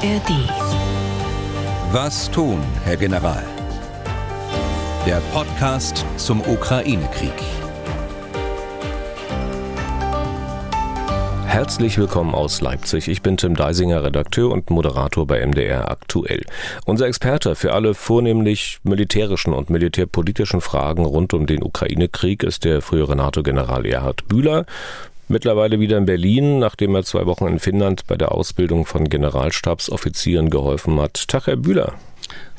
ARD. Was tun, Herr General? Der Podcast zum Ukraine-Krieg. Herzlich willkommen aus Leipzig. Ich bin Tim Deisinger, Redakteur und Moderator bei MDR Aktuell. Unser Experte für alle vornehmlich militärischen und militärpolitischen Fragen rund um den Ukraine-Krieg ist der frühere NATO-General Erhard Bühler. Mittlerweile wieder in Berlin, nachdem er zwei Wochen in Finnland bei der Ausbildung von Generalstabsoffizieren geholfen hat. Tag, Herr Bühler.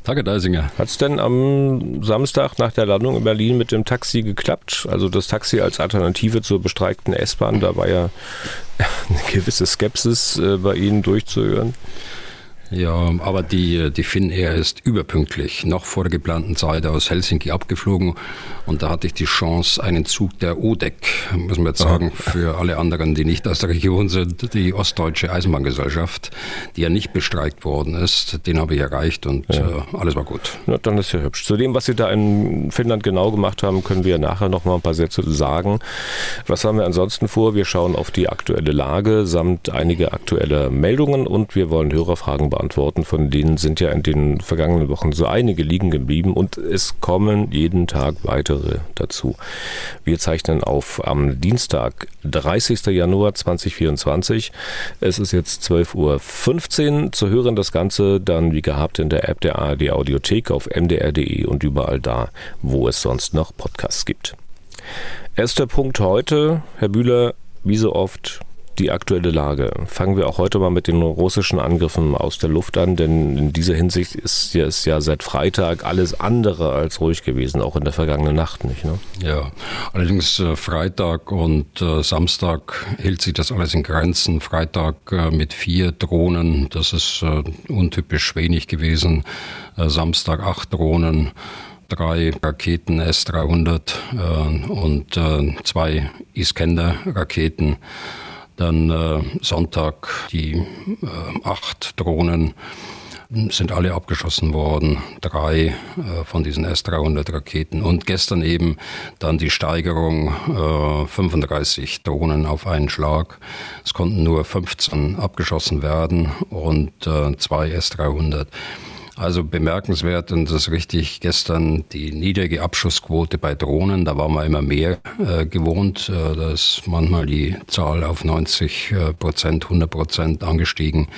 Tag, Herr Deisinger. Hat es denn am Samstag nach der Landung in Berlin mit dem Taxi geklappt? Also das Taxi als Alternative zur bestreikten S-Bahn, da war ja eine gewisse Skepsis äh, bei Ihnen durchzuhören. Ja, aber die, die Finnair ist überpünktlich, noch vor der geplanten Zeit aus Helsinki abgeflogen. Und da hatte ich die Chance, einen Zug der ODEC, muss man jetzt sagen, für alle anderen, die nicht aus der Region sind, die Ostdeutsche Eisenbahngesellschaft, die ja nicht bestreikt worden ist, den habe ich erreicht und ja. äh, alles war gut. Na, dann ist ja hübsch. Zu dem, was Sie da in Finnland genau gemacht haben, können wir nachher noch mal ein paar Sätze sagen. Was haben wir ansonsten vor? Wir schauen auf die aktuelle Lage samt einige aktuelle Meldungen und wir wollen Hörerfragen beantworten beantworten. Von denen sind ja in den vergangenen Wochen so einige liegen geblieben und es kommen jeden Tag weitere dazu. Wir zeichnen auf am Dienstag, 30. Januar 2024. Es ist jetzt 12.15 Uhr. Zu hören das Ganze dann wie gehabt in der App der ARD Audiothek auf mdr.de und überall da, wo es sonst noch Podcasts gibt. Erster Punkt heute, Herr Bühler, wie so oft die aktuelle Lage. Fangen wir auch heute mal mit den russischen Angriffen aus der Luft an, denn in dieser Hinsicht ist ist ja seit Freitag alles andere als ruhig gewesen, auch in der vergangenen Nacht nicht. Ne? Ja, allerdings äh, Freitag und äh, Samstag hielt sich das alles in Grenzen. Freitag äh, mit vier Drohnen, das ist untypisch wenig gewesen. Samstag acht Drohnen drei Raketen S-300 äh, und äh, zwei Iskender-Raketen. Dann äh, Sonntag die äh, acht Drohnen sind alle abgeschossen worden, drei äh, von diesen S-300 Raketen. Und gestern eben dann die Steigerung äh, 35 Drohnen auf einen Schlag. Es konnten nur 15 abgeschossen werden und äh, zwei S-300. Also bemerkenswert und das ist richtig gestern die niedrige Abschussquote bei Drohnen. Da war man immer mehr äh, gewohnt. Äh, da ist manchmal die Zahl auf 90 äh, Prozent, 100 Prozent angestiegen.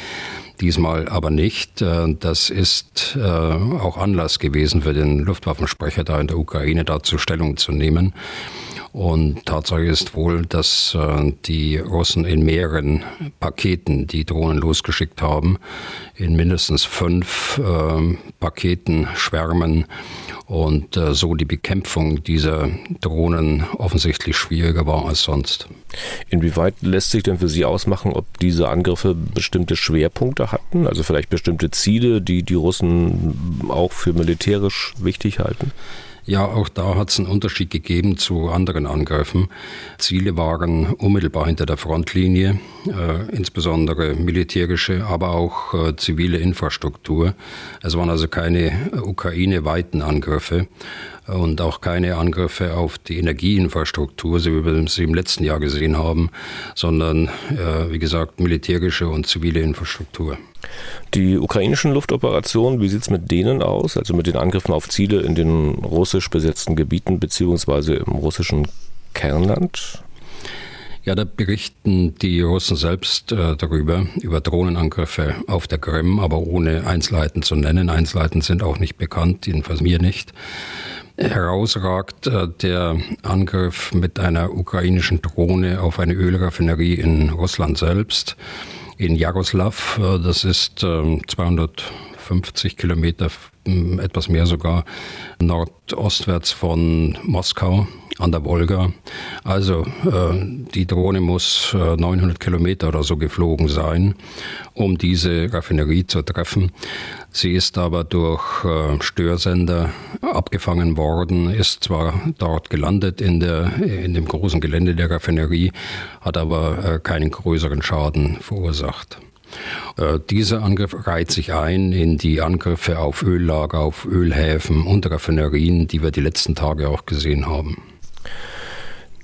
Diesmal aber nicht. Äh, das ist äh, auch Anlass gewesen für den Luftwaffensprecher da in der Ukraine dazu Stellung zu nehmen. Und Tatsache ist wohl, dass äh, die Russen in mehreren Paketen die Drohnen losgeschickt haben, in mindestens fünf äh, Paketen schwärmen und äh, so die Bekämpfung dieser Drohnen offensichtlich schwieriger war als sonst. Inwieweit lässt sich denn für Sie ausmachen, ob diese Angriffe bestimmte Schwerpunkte hatten, also vielleicht bestimmte Ziele, die die Russen auch für militärisch wichtig halten? Ja, auch da hat es einen Unterschied gegeben zu anderen Angriffen. Ziele waren unmittelbar hinter der Frontlinie, äh, insbesondere militärische, aber auch äh, zivile Infrastruktur. Es waren also keine Ukraine-weiten Angriffe und auch keine Angriffe auf die Energieinfrastruktur, so wie wir sie im letzten Jahr gesehen haben, sondern, äh, wie gesagt, militärische und zivile Infrastruktur. Die ukrainischen Luftoperationen, wie sieht es mit denen aus? Also mit den Angriffen auf Ziele in den russisch besetzten Gebieten beziehungsweise im russischen Kernland? Ja, da berichten die Russen selbst äh, darüber, über Drohnenangriffe auf der Krim, aber ohne Einzelheiten zu nennen. Einzelheiten sind auch nicht bekannt, jedenfalls mir nicht. Herausragt äh, der Angriff mit einer ukrainischen Drohne auf eine Ölraffinerie in Russland selbst in Jaroslav. Äh, das ist 250 ähm, Kilometer, etwas mehr sogar, nordostwärts von Moskau an der Wolga. Also äh, die Drohne muss 900 Kilometer oder so geflogen sein, um diese Raffinerie zu treffen. Sie ist aber durch äh, Störsender abgefangen worden, ist zwar dort gelandet in, der, in dem großen Gelände der Raffinerie, hat aber äh, keinen größeren Schaden verursacht. Äh, dieser Angriff reiht sich ein in die Angriffe auf Öllager, auf Ölhäfen und Raffinerien, die wir die letzten Tage auch gesehen haben.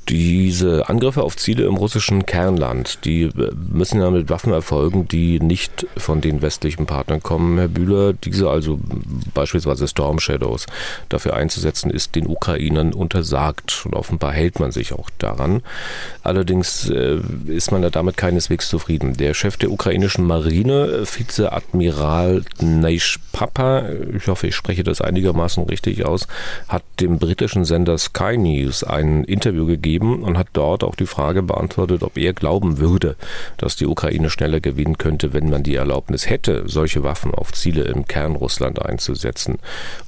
Diese Angriffe auf Ziele im russischen Kernland, die äh, müssen ja mit Waffen erfolgen, die nicht von den westlichen Partnern kommen, Herr Bühler. Diese also beispielsweise Storm Shadows dafür einzusetzen, ist den Ukrainern untersagt. Und offenbar hält man sich auch daran. Allerdings äh, ist man da damit keineswegs zufrieden. Der Chef der ukrainischen Marine, Vizeadmiral Neish Papa, ich hoffe, ich spreche das einigermaßen richtig aus, hat dem britischen Sender Sky News ein Interview gegeben, gegeben und hat dort auch die Frage beantwortet, ob er glauben würde, dass die Ukraine schneller gewinnen könnte, wenn man die Erlaubnis hätte, solche Waffen auf Ziele im Kern Russland einzusetzen.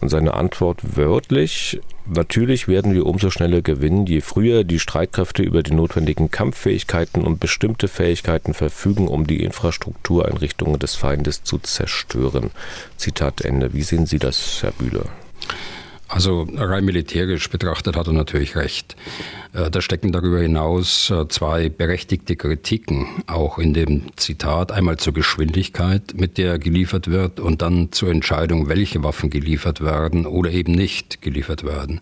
Und seine Antwort wörtlich, Natürlich werden wir umso schneller gewinnen, je früher die Streitkräfte über die notwendigen Kampffähigkeiten und bestimmte Fähigkeiten verfügen, um die Infrastruktureinrichtungen des Feindes zu zerstören. Zitat Ende. Wie sehen Sie das, Herr Bühler? Also rein militärisch betrachtet hat er natürlich recht. Äh, da stecken darüber hinaus äh, zwei berechtigte Kritiken, auch in dem Zitat, einmal zur Geschwindigkeit, mit der geliefert wird, und dann zur Entscheidung, welche Waffen geliefert werden oder eben nicht geliefert werden.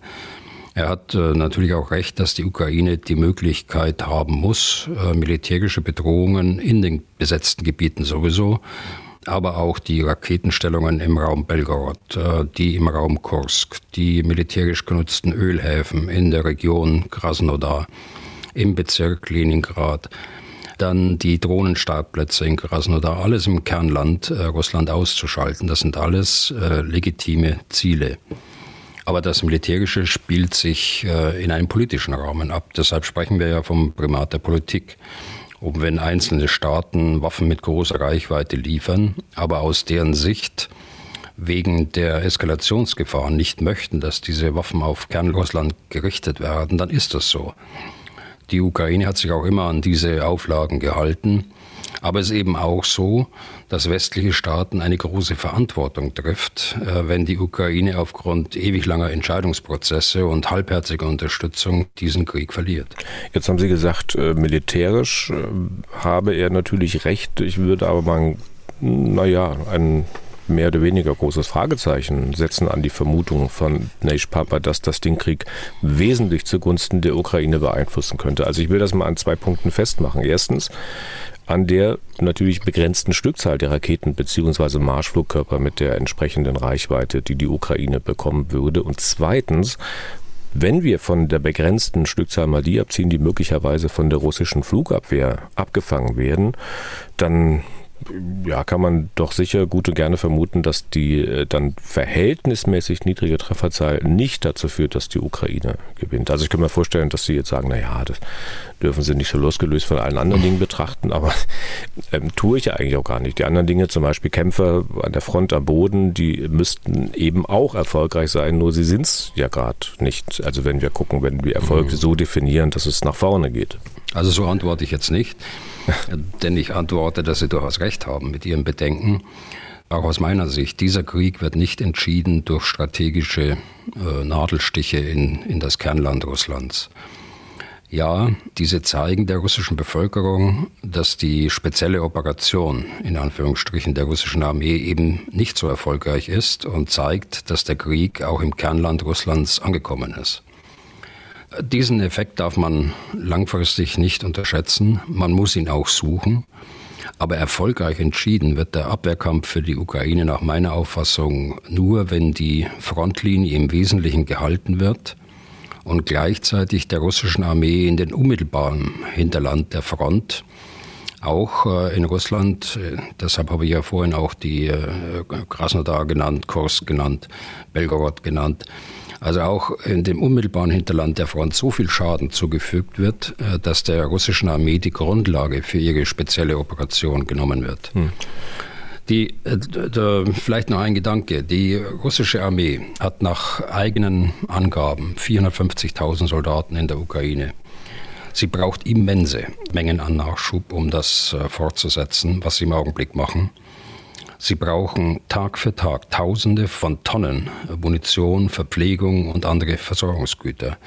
Er hat äh, natürlich auch recht, dass die Ukraine die Möglichkeit haben muss, militärische Bedrohungen in den besetzten Gebieten sowieso aber auch die Raketenstellungen im Raum Belgorod, äh, die im Raum Kursk, die militärisch genutzten Ölhäfen in der Region Krasnodar, im Bezirk Leningrad, dann die Drohnenstartplätze in Krasnodar, alles im Kernland äh, Russland auszuschalten. Das sind alles äh, legitime Ziele. Aber das Militärische spielt sich in einem politischen Rahmen ab. Deshalb sprechen wir ja vom Primat der Politik um wenn einzelne Staaten Waffen mit großer Reichweite liefern, aber aus deren Sicht wegen der Eskalationsgefahr nicht möchten, dass diese Waffen auf Kernrussland gerichtet werden, dann ist das so. Die Ukraine hat sich auch immer an diese Auflagen gehalten. Aber es ist eben auch so, dass westliche Staaten eine große Verantwortung trifft, äh, wenn die Ukraine aufgrund ewig langer Entscheidungsprozesse und halbherziger Unterstützung diesen Krieg verliert. Jetzt haben Sie gesagt, äh, militärisch äh, habe er natürlich recht. Ich würde aber mal, naja, ein mehr oder weniger großes Fragezeichen setzen an die Vermutung von Neish Papa, dass das den Krieg wesentlich zugunsten der Ukraine beeinflussen könnte. Also ich will das mal an zwei Punkten festmachen. Erstens, an der natürlich begrenzten Stückzahl der Raketen bzw. Marschflugkörper mit der entsprechenden Reichweite, die die Ukraine bekommen würde. Und zweitens, wenn wir von der begrenzten Stückzahl mal die abziehen, die möglicherweise von der russischen Flugabwehr abgefangen werden, dann ja, kann man doch sicher gut und gerne vermuten, dass die äh, dann verhältnismäßig niedrige Trefferzahl nicht dazu führt, dass die Ukraine gewinnt. Also ich kann mir vorstellen, dass Sie jetzt sagen, naja, das dürfen Sie nicht so losgelöst von allen anderen Dingen betrachten, aber ähm, tue ich ja eigentlich auch gar nicht. Die anderen Dinge, zum Beispiel Kämpfer an der Front am Boden, die müssten eben auch erfolgreich sein, nur sie sind es ja gerade nicht. Also wenn wir gucken, wenn wir Erfolg mhm. so definieren, dass es nach vorne geht. Also so antworte ich jetzt nicht. Denn ich antworte, dass Sie durchaus recht haben mit Ihren Bedenken. Auch aus meiner Sicht, dieser Krieg wird nicht entschieden durch strategische äh, Nadelstiche in, in das Kernland Russlands. Ja, diese zeigen der russischen Bevölkerung, dass die spezielle Operation in Anführungsstrichen der russischen Armee eben nicht so erfolgreich ist und zeigt, dass der Krieg auch im Kernland Russlands angekommen ist. Diesen Effekt darf man langfristig nicht unterschätzen. Man muss ihn auch suchen. Aber erfolgreich entschieden wird der Abwehrkampf für die Ukraine nach meiner Auffassung nur, wenn die Frontlinie im Wesentlichen gehalten wird und gleichzeitig der russischen Armee in den unmittelbaren Hinterland der Front auch äh, in Russland, äh, deshalb habe ich ja vorhin auch die äh, Krasnodar genannt, Kursk genannt, Belgorod genannt, also auch in dem unmittelbaren Hinterland der Front so viel Schaden zugefügt wird, dass der russischen Armee die Grundlage für ihre spezielle Operation genommen wird. Hm. Die, vielleicht noch ein Gedanke. Die russische Armee hat nach eigenen Angaben 450.000 Soldaten in der Ukraine. Sie braucht immense Mengen an Nachschub, um das äh, fortzusetzen, was sie im Augenblick machen. Sie brauchen Tag für Tag Tausende von Tonnen Munition, Verpflegung und andere Versorgungsgüter.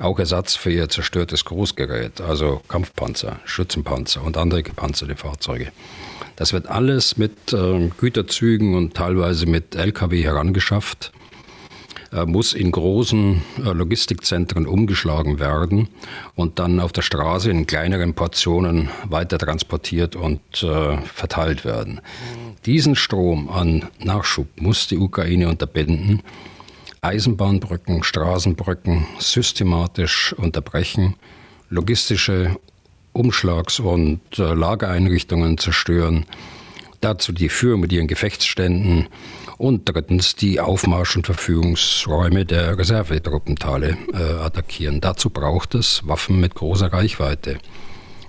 Auch Ersatz für ihr zerstörtes Großgerät, also Kampfpanzer, Schützenpanzer und andere gepanzerte Fahrzeuge. Das wird alles mit äh, Güterzügen und teilweise mit Lkw herangeschafft. Muss in großen Logistikzentren umgeschlagen werden und dann auf der Straße in kleineren Portionen weiter transportiert und verteilt werden. Diesen Strom an Nachschub muss die Ukraine unterbinden. Eisenbahnbrücken, Straßenbrücken systematisch unterbrechen, logistische Umschlags- und äh, Lagereinrichtungen zerstören, dazu die Führung mit ihren Gefechtsständen und drittens die Aufmarsch- und Verfügungsräume der Reservetruppentale äh, attackieren. Dazu braucht es Waffen mit großer Reichweite.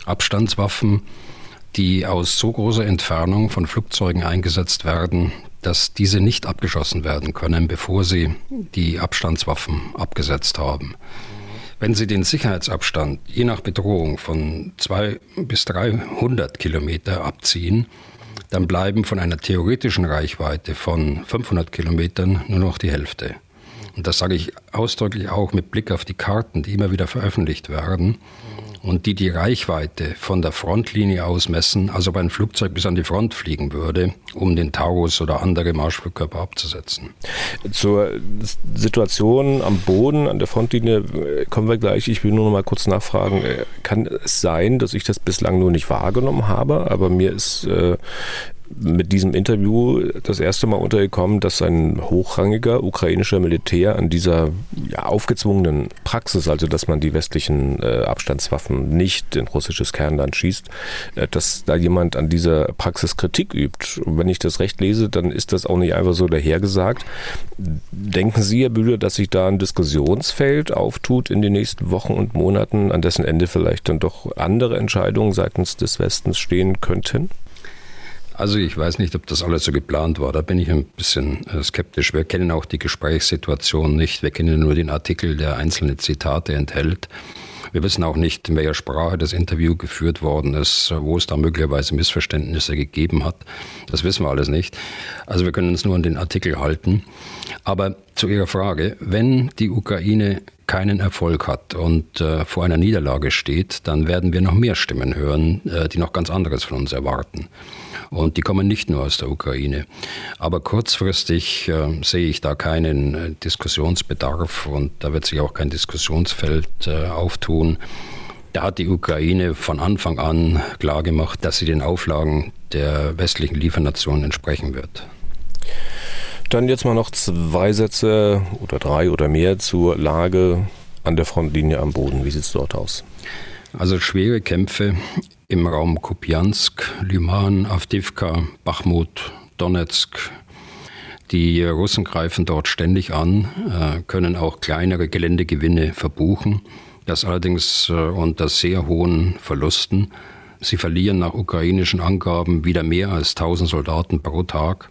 Abstandswaffen, die aus so großer Entfernung von Flugzeugen eingesetzt werden, dass diese nicht abgeschossen werden können, bevor sie die Abstandswaffen abgesetzt haben. Wenn Sie den Sicherheitsabstand je nach Bedrohung von zwei bis 300 Kilometer abziehen, dann bleiben von einer theoretischen Reichweite von 500 Kilometern nur noch die Hälfte. Und das sage ich ausdrücklich auch mit Blick auf die Karten, die immer wieder veröffentlicht werden und die die Reichweite von der Frontlinie aus messen, als ob ein Flugzeug bis an die Front fliegen würde, um den Taurus oder andere Marschflugkörper abzusetzen. Zur Situation am Boden, an der Frontlinie äh, kommen wir gleich. Ich will nur noch mal kurz nachfragen. Äh, kann es sein, dass ich das bislang nur nicht wahrgenommen habe, aber mir ist äh, mit diesem Interview das erste Mal untergekommen, dass ein hochrangiger ukrainischer Militär an dieser ja, aufgezwungenen Praxis, also dass man die westlichen äh, Abstandswaffen nicht in russisches Kernland schießt, äh, dass da jemand an dieser Praxis Kritik übt. Und wenn ich das recht lese, dann ist das auch nicht einfach so dahergesagt. Denken Sie, Herr Bühler, dass sich da ein Diskussionsfeld auftut in den nächsten Wochen und Monaten, an dessen Ende vielleicht dann doch andere Entscheidungen seitens des Westens stehen könnten? Also ich weiß nicht, ob das alles so geplant war. Da bin ich ein bisschen äh, skeptisch. Wir kennen auch die Gesprächssituation nicht. Wir kennen nur den Artikel, der einzelne Zitate enthält. Wir wissen auch nicht, in welcher Sprache das Interview geführt worden ist, wo es da möglicherweise Missverständnisse gegeben hat. Das wissen wir alles nicht. Also wir können uns nur an den Artikel halten. Aber zu Ihrer Frage, wenn die Ukraine keinen Erfolg hat und äh, vor einer Niederlage steht, dann werden wir noch mehr Stimmen hören, äh, die noch ganz anderes von uns erwarten. Und die kommen nicht nur aus der Ukraine. Aber kurzfristig äh, sehe ich da keinen äh, Diskussionsbedarf und da wird sich auch kein Diskussionsfeld äh, auftun. Da hat die Ukraine von Anfang an klargemacht, dass sie den Auflagen der westlichen Liefernationen entsprechen wird. Dann jetzt mal noch zwei Sätze oder drei oder mehr zur Lage an der Frontlinie am Boden. Wie sieht es dort aus? Also schwere Kämpfe im Raum Kupiansk, Lyman, Avdivka, Bachmut, Donetsk. Die Russen greifen dort ständig an, äh, können auch kleinere Geländegewinne verbuchen, das allerdings äh, unter sehr hohen Verlusten. Sie verlieren nach ukrainischen Angaben wieder mehr als 1000 Soldaten pro Tag.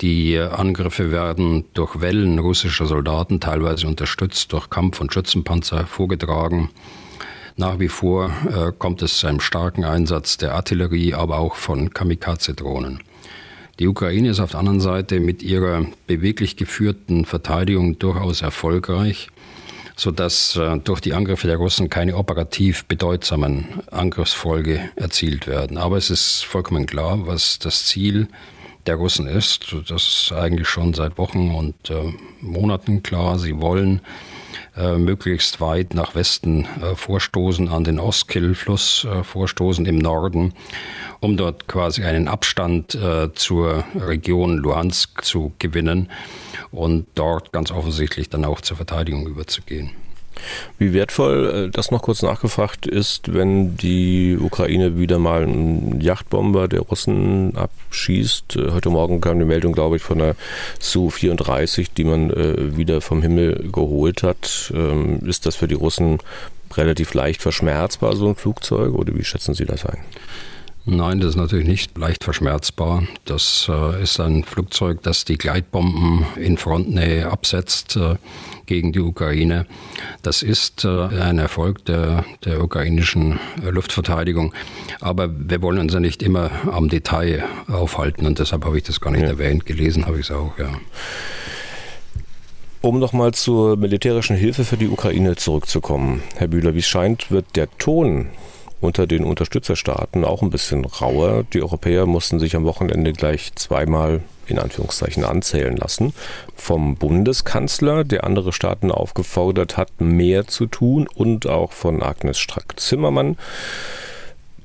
Die Angriffe werden durch Wellen russischer Soldaten, teilweise unterstützt durch Kampf- und Schützenpanzer, vorgetragen. Nach wie vor äh, kommt es zu einem starken Einsatz der Artillerie, aber auch von Kamikaze-Drohnen. Die Ukraine ist auf der anderen Seite mit ihrer beweglich geführten Verteidigung durchaus erfolgreich, sodass äh, durch die Angriffe der Russen keine operativ bedeutsamen Angriffsfolge erzielt werden. Aber es ist vollkommen klar, was das Ziel der Russen ist. Das ist eigentlich schon seit Wochen und äh, Monaten klar. Sie wollen äh, möglichst weit nach Westen äh, vorstoßen, an den Oskil-Fluss äh, vorstoßen im Norden, um dort quasi einen Abstand äh, zur Region Luhansk zu gewinnen und dort ganz offensichtlich dann auch zur Verteidigung überzugehen. Wie wertvoll, äh, das noch kurz nachgefragt ist, wenn die Ukraine wieder mal einen Yachtbomber der Russen abschießt. Äh, heute Morgen kam die Meldung, glaube ich, von der Su-34, die man äh, wieder vom Himmel geholt hat. Ähm, ist das für die Russen relativ leicht verschmerzbar, so ein Flugzeug, oder wie schätzen Sie das ein? Nein, das ist natürlich nicht leicht verschmerzbar. Das äh, ist ein Flugzeug, das die Gleitbomben in Frontnähe absetzt äh, gegen die Ukraine. Das ist äh, ein Erfolg der, der ukrainischen Luftverteidigung. Aber wir wollen uns ja nicht immer am Detail aufhalten und deshalb habe ich das gar nicht ja. erwähnt. Gelesen habe ich es auch, ja. Um nochmal zur militärischen Hilfe für die Ukraine zurückzukommen, Herr Bühler, wie es scheint, wird der Ton unter den Unterstützerstaaten auch ein bisschen rauer. Die Europäer mussten sich am Wochenende gleich zweimal in Anführungszeichen anzählen lassen. Vom Bundeskanzler, der andere Staaten aufgefordert hat, mehr zu tun und auch von Agnes Strack-Zimmermann.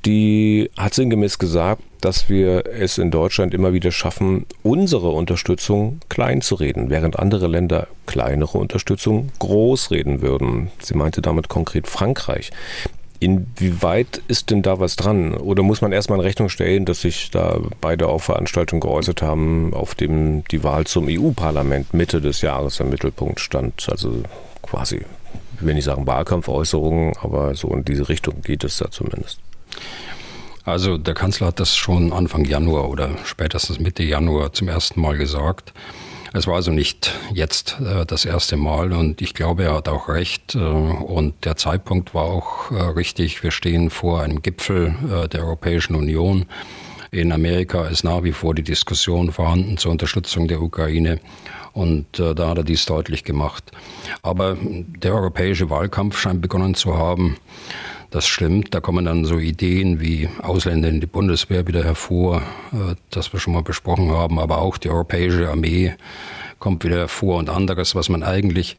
Die hat sinngemäß gesagt, dass wir es in Deutschland immer wieder schaffen, unsere Unterstützung klein zu reden, während andere Länder kleinere Unterstützung groß reden würden. Sie meinte damit konkret Frankreich. Inwieweit ist denn da was dran? Oder muss man erstmal in Rechnung stellen, dass sich da beide auf Veranstaltungen geäußert haben, auf dem die Wahl zum EU-Parlament Mitte des Jahres im Mittelpunkt stand? Also quasi, ich will nicht sagen Wahlkampfäußerungen, aber so in diese Richtung geht es da zumindest. Also der Kanzler hat das schon Anfang Januar oder spätestens Mitte Januar zum ersten Mal gesagt. Es war also nicht jetzt äh, das erste Mal und ich glaube, er hat auch recht äh, und der Zeitpunkt war auch äh, richtig. Wir stehen vor einem Gipfel äh, der Europäischen Union. In Amerika ist nach wie vor die Diskussion vorhanden zur Unterstützung der Ukraine und äh, da hat er dies deutlich gemacht. Aber der europäische Wahlkampf scheint begonnen zu haben. Das stimmt. Da kommen dann so Ideen wie Ausländer in die Bundeswehr wieder hervor, äh, das wir schon mal besprochen haben, aber auch die europäische Armee kommt wieder hervor und anderes, was man eigentlich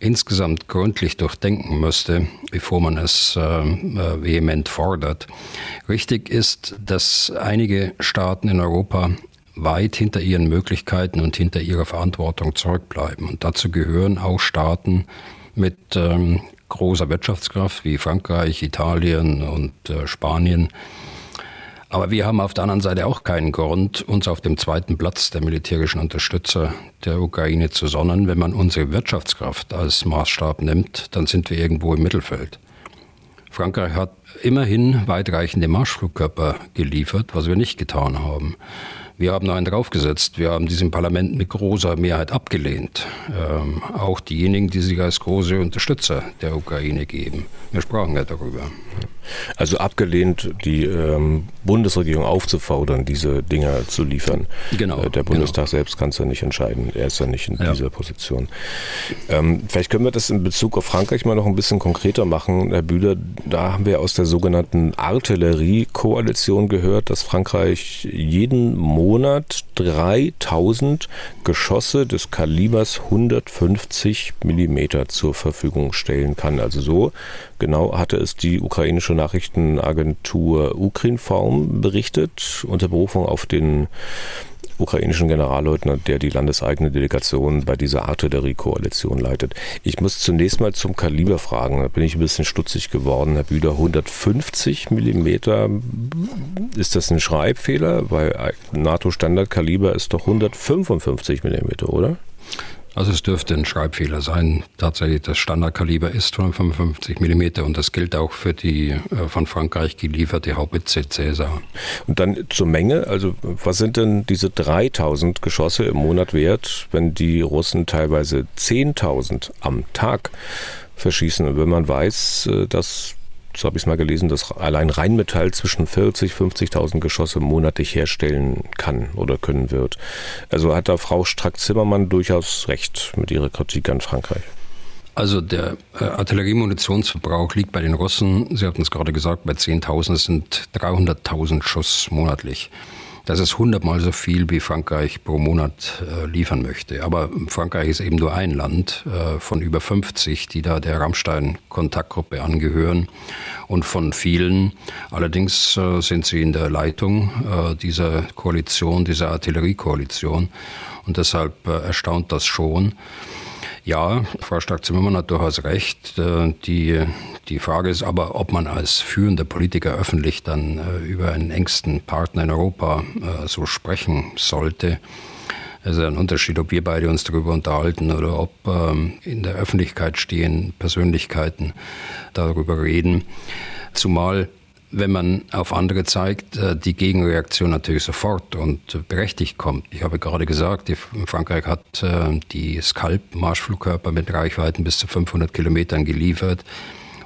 insgesamt gründlich durchdenken müsste, bevor man es äh, äh, vehement fordert. Richtig ist, dass einige Staaten in Europa weit hinter ihren Möglichkeiten und hinter ihrer Verantwortung zurückbleiben. Und dazu gehören auch Staaten mit ähm, großer Wirtschaftskraft wie Frankreich, Italien und äh, Spanien. Aber wir haben auf der anderen Seite auch keinen Grund, uns auf dem zweiten Platz der militärischen Unterstützer der Ukraine zu sonnen. Wenn man unsere Wirtschaftskraft als Maßstab nimmt, dann sind wir irgendwo im Mittelfeld. Frankreich hat immerhin weitreichende Marschflugkörper geliefert, was wir nicht getan haben. Wir haben einen draufgesetzt. Wir haben diesem Parlament mit großer Mehrheit abgelehnt. Ähm, auch diejenigen, die sich als große Unterstützer der Ukraine geben. Wir sprachen ja darüber. Also abgelehnt, die ähm, Bundesregierung aufzufordern, diese Dinger zu liefern. Genau. Äh, der Bundestag genau. selbst kann es ja nicht entscheiden. Er ist ja nicht in ja. dieser Position. Ähm, vielleicht können wir das in Bezug auf Frankreich mal noch ein bisschen konkreter machen, Herr Bühler. Da haben wir aus der sogenannten Artillerie-Koalition gehört, dass Frankreich jeden Monat 3000 Geschosse des Kalibers 150 Millimeter zur Verfügung stellen kann. Also so genau hatte es die ukrainische Nachrichtenagentur Ukrinform berichtet, unter Berufung auf den ukrainischen Generalleutnant, der die landeseigene Delegation bei dieser Artilleriekoalition leitet. Ich muss zunächst mal zum Kaliber fragen. Da bin ich ein bisschen stutzig geworden, Herr Büder. 150 Millimeter, ist das ein Schreibfehler? Weil NATO-Standardkaliber ist doch 155 Millimeter, oder? Also es dürfte ein Schreibfehler sein. Tatsächlich, das Standardkaliber ist 155 mm und das gilt auch für die äh, von Frankreich gelieferte Haubitze Cäsar. Und dann zur Menge, also was sind denn diese 3000 Geschosse im Monat wert, wenn die Russen teilweise 10.000 am Tag verschießen? Und wenn man weiß, äh, dass so habe ich es mal gelesen, dass allein Rheinmetall zwischen 40, 50.000 Geschosse monatlich herstellen kann oder können wird. Also hat da Frau Strack-Zimmermann durchaus recht mit ihrer Kritik an Frankreich. Also der äh, Artilleriemunitionsverbrauch liegt bei den Russen, Sie hatten es gerade gesagt, bei 10.000, es sind 300.000 Schuss monatlich. Das ist hundertmal so viel, wie Frankreich pro Monat äh, liefern möchte. Aber Frankreich ist eben nur ein Land äh, von über 50, die da der Rammstein-Kontaktgruppe angehören. Und von vielen, allerdings äh, sind sie in der Leitung äh, dieser Koalition, dieser Artilleriekoalition. Und deshalb äh, erstaunt das schon. Ja, Frau Stark-Zimmermann hat durchaus recht. Äh, die, die Frage ist aber, ob man als führender Politiker öffentlich dann äh, über einen engsten Partner in Europa äh, so sprechen sollte. Es ist ein Unterschied, ob wir beide uns darüber unterhalten oder ob ähm, in der Öffentlichkeit stehen Persönlichkeiten darüber reden. Zumal wenn man auf andere zeigt, äh, die Gegenreaktion natürlich sofort und berechtigt kommt. Ich habe gerade gesagt, Frankreich hat äh, die Scalp-Marschflugkörper mit Reichweiten bis zu 500 Kilometern geliefert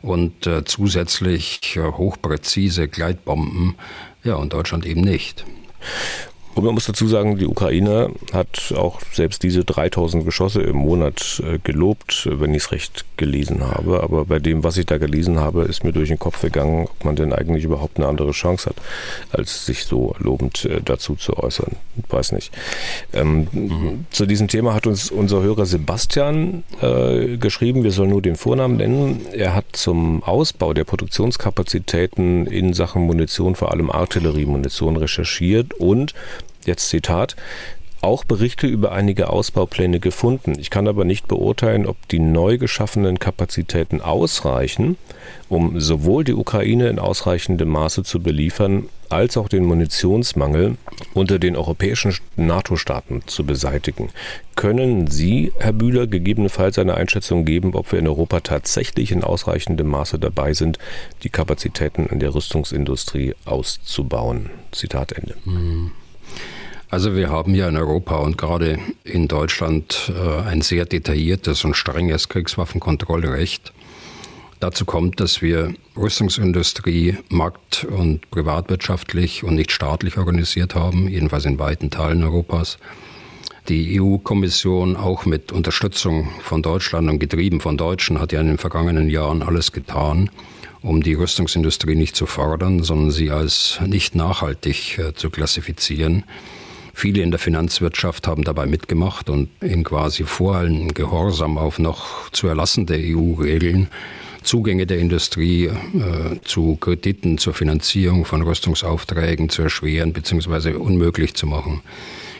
und äh, zusätzlich hochpräzise Gleitbomben. Ja, und Deutschland eben nicht. Und man muss dazu sagen, die Ukraine hat auch selbst diese 3000 Geschosse im Monat äh, gelobt, wenn ich es recht gelesen habe. Aber bei dem, was ich da gelesen habe, ist mir durch den Kopf gegangen, ob man denn eigentlich überhaupt eine andere Chance hat, als sich so lobend äh, dazu zu äußern. Ich weiß nicht. Ähm, mhm. Zu diesem Thema hat uns unser Hörer Sebastian äh, geschrieben, wir sollen nur den Vornamen nennen. Er hat zum Ausbau der Produktionskapazitäten in Sachen Munition, vor allem Artilleriemunition, recherchiert und jetzt Zitat, auch Berichte über einige Ausbaupläne gefunden. Ich kann aber nicht beurteilen, ob die neu geschaffenen Kapazitäten ausreichen, um sowohl die Ukraine in ausreichendem Maße zu beliefern, als auch den Munitionsmangel unter den europäischen NATO-Staaten zu beseitigen. Können Sie, Herr Bühler, gegebenenfalls eine Einschätzung geben, ob wir in Europa tatsächlich in ausreichendem Maße dabei sind, die Kapazitäten in der Rüstungsindustrie auszubauen? Zitat Ende. Hm. Also wir haben ja in Europa und gerade in Deutschland äh, ein sehr detailliertes und strenges Kriegswaffenkontrollrecht. Dazu kommt, dass wir Rüstungsindustrie markt- und privatwirtschaftlich und nicht staatlich organisiert haben, jedenfalls in weiten Teilen Europas. Die EU-Kommission auch mit Unterstützung von Deutschland und getrieben von Deutschen hat ja in den vergangenen Jahren alles getan, um die Rüstungsindustrie nicht zu fördern, sondern sie als nicht nachhaltig äh, zu klassifizieren. Viele in der Finanzwirtschaft haben dabei mitgemacht und in quasi vorallen Gehorsam auf noch zu erlassende EU-Regeln Zugänge der Industrie äh, zu Krediten, zur Finanzierung von Rüstungsaufträgen zu erschweren bzw. unmöglich zu machen.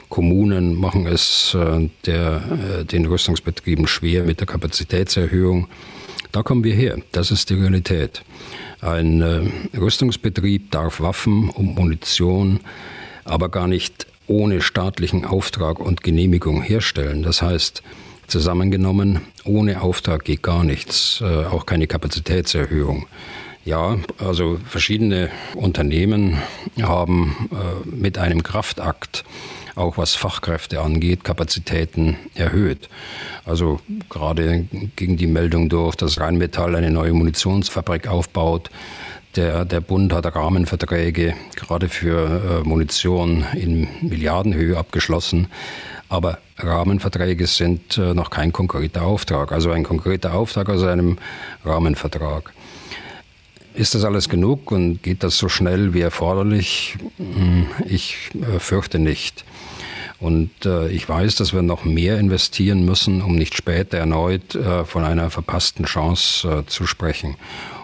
Kommunen machen es äh, der, äh, den Rüstungsbetrieben schwer mit der Kapazitätserhöhung. Da kommen wir her. Das ist die Realität. Ein äh, Rüstungsbetrieb darf Waffen und Munition aber gar nicht ohne staatlichen Auftrag und Genehmigung herstellen. Das heißt, zusammengenommen, ohne Auftrag geht gar nichts, äh, auch keine Kapazitätserhöhung. Ja, also verschiedene Unternehmen haben äh, mit einem Kraftakt auch was Fachkräfte angeht, Kapazitäten erhöht. Also gerade ging die Meldung durch, dass Rheinmetall eine neue Munitionsfabrik aufbaut. Der, der Bund hat Rahmenverträge gerade für äh, Munition in Milliardenhöhe abgeschlossen. Aber Rahmenverträge sind äh, noch kein konkreter Auftrag. Also ein konkreter Auftrag aus einem Rahmenvertrag. Ist das alles genug und geht das so schnell wie erforderlich? Hm, ich äh, fürchte nicht. Und äh, ich weiß, dass wir noch mehr investieren müssen, um nicht später erneut äh, von einer verpassten Chance äh, zu sprechen.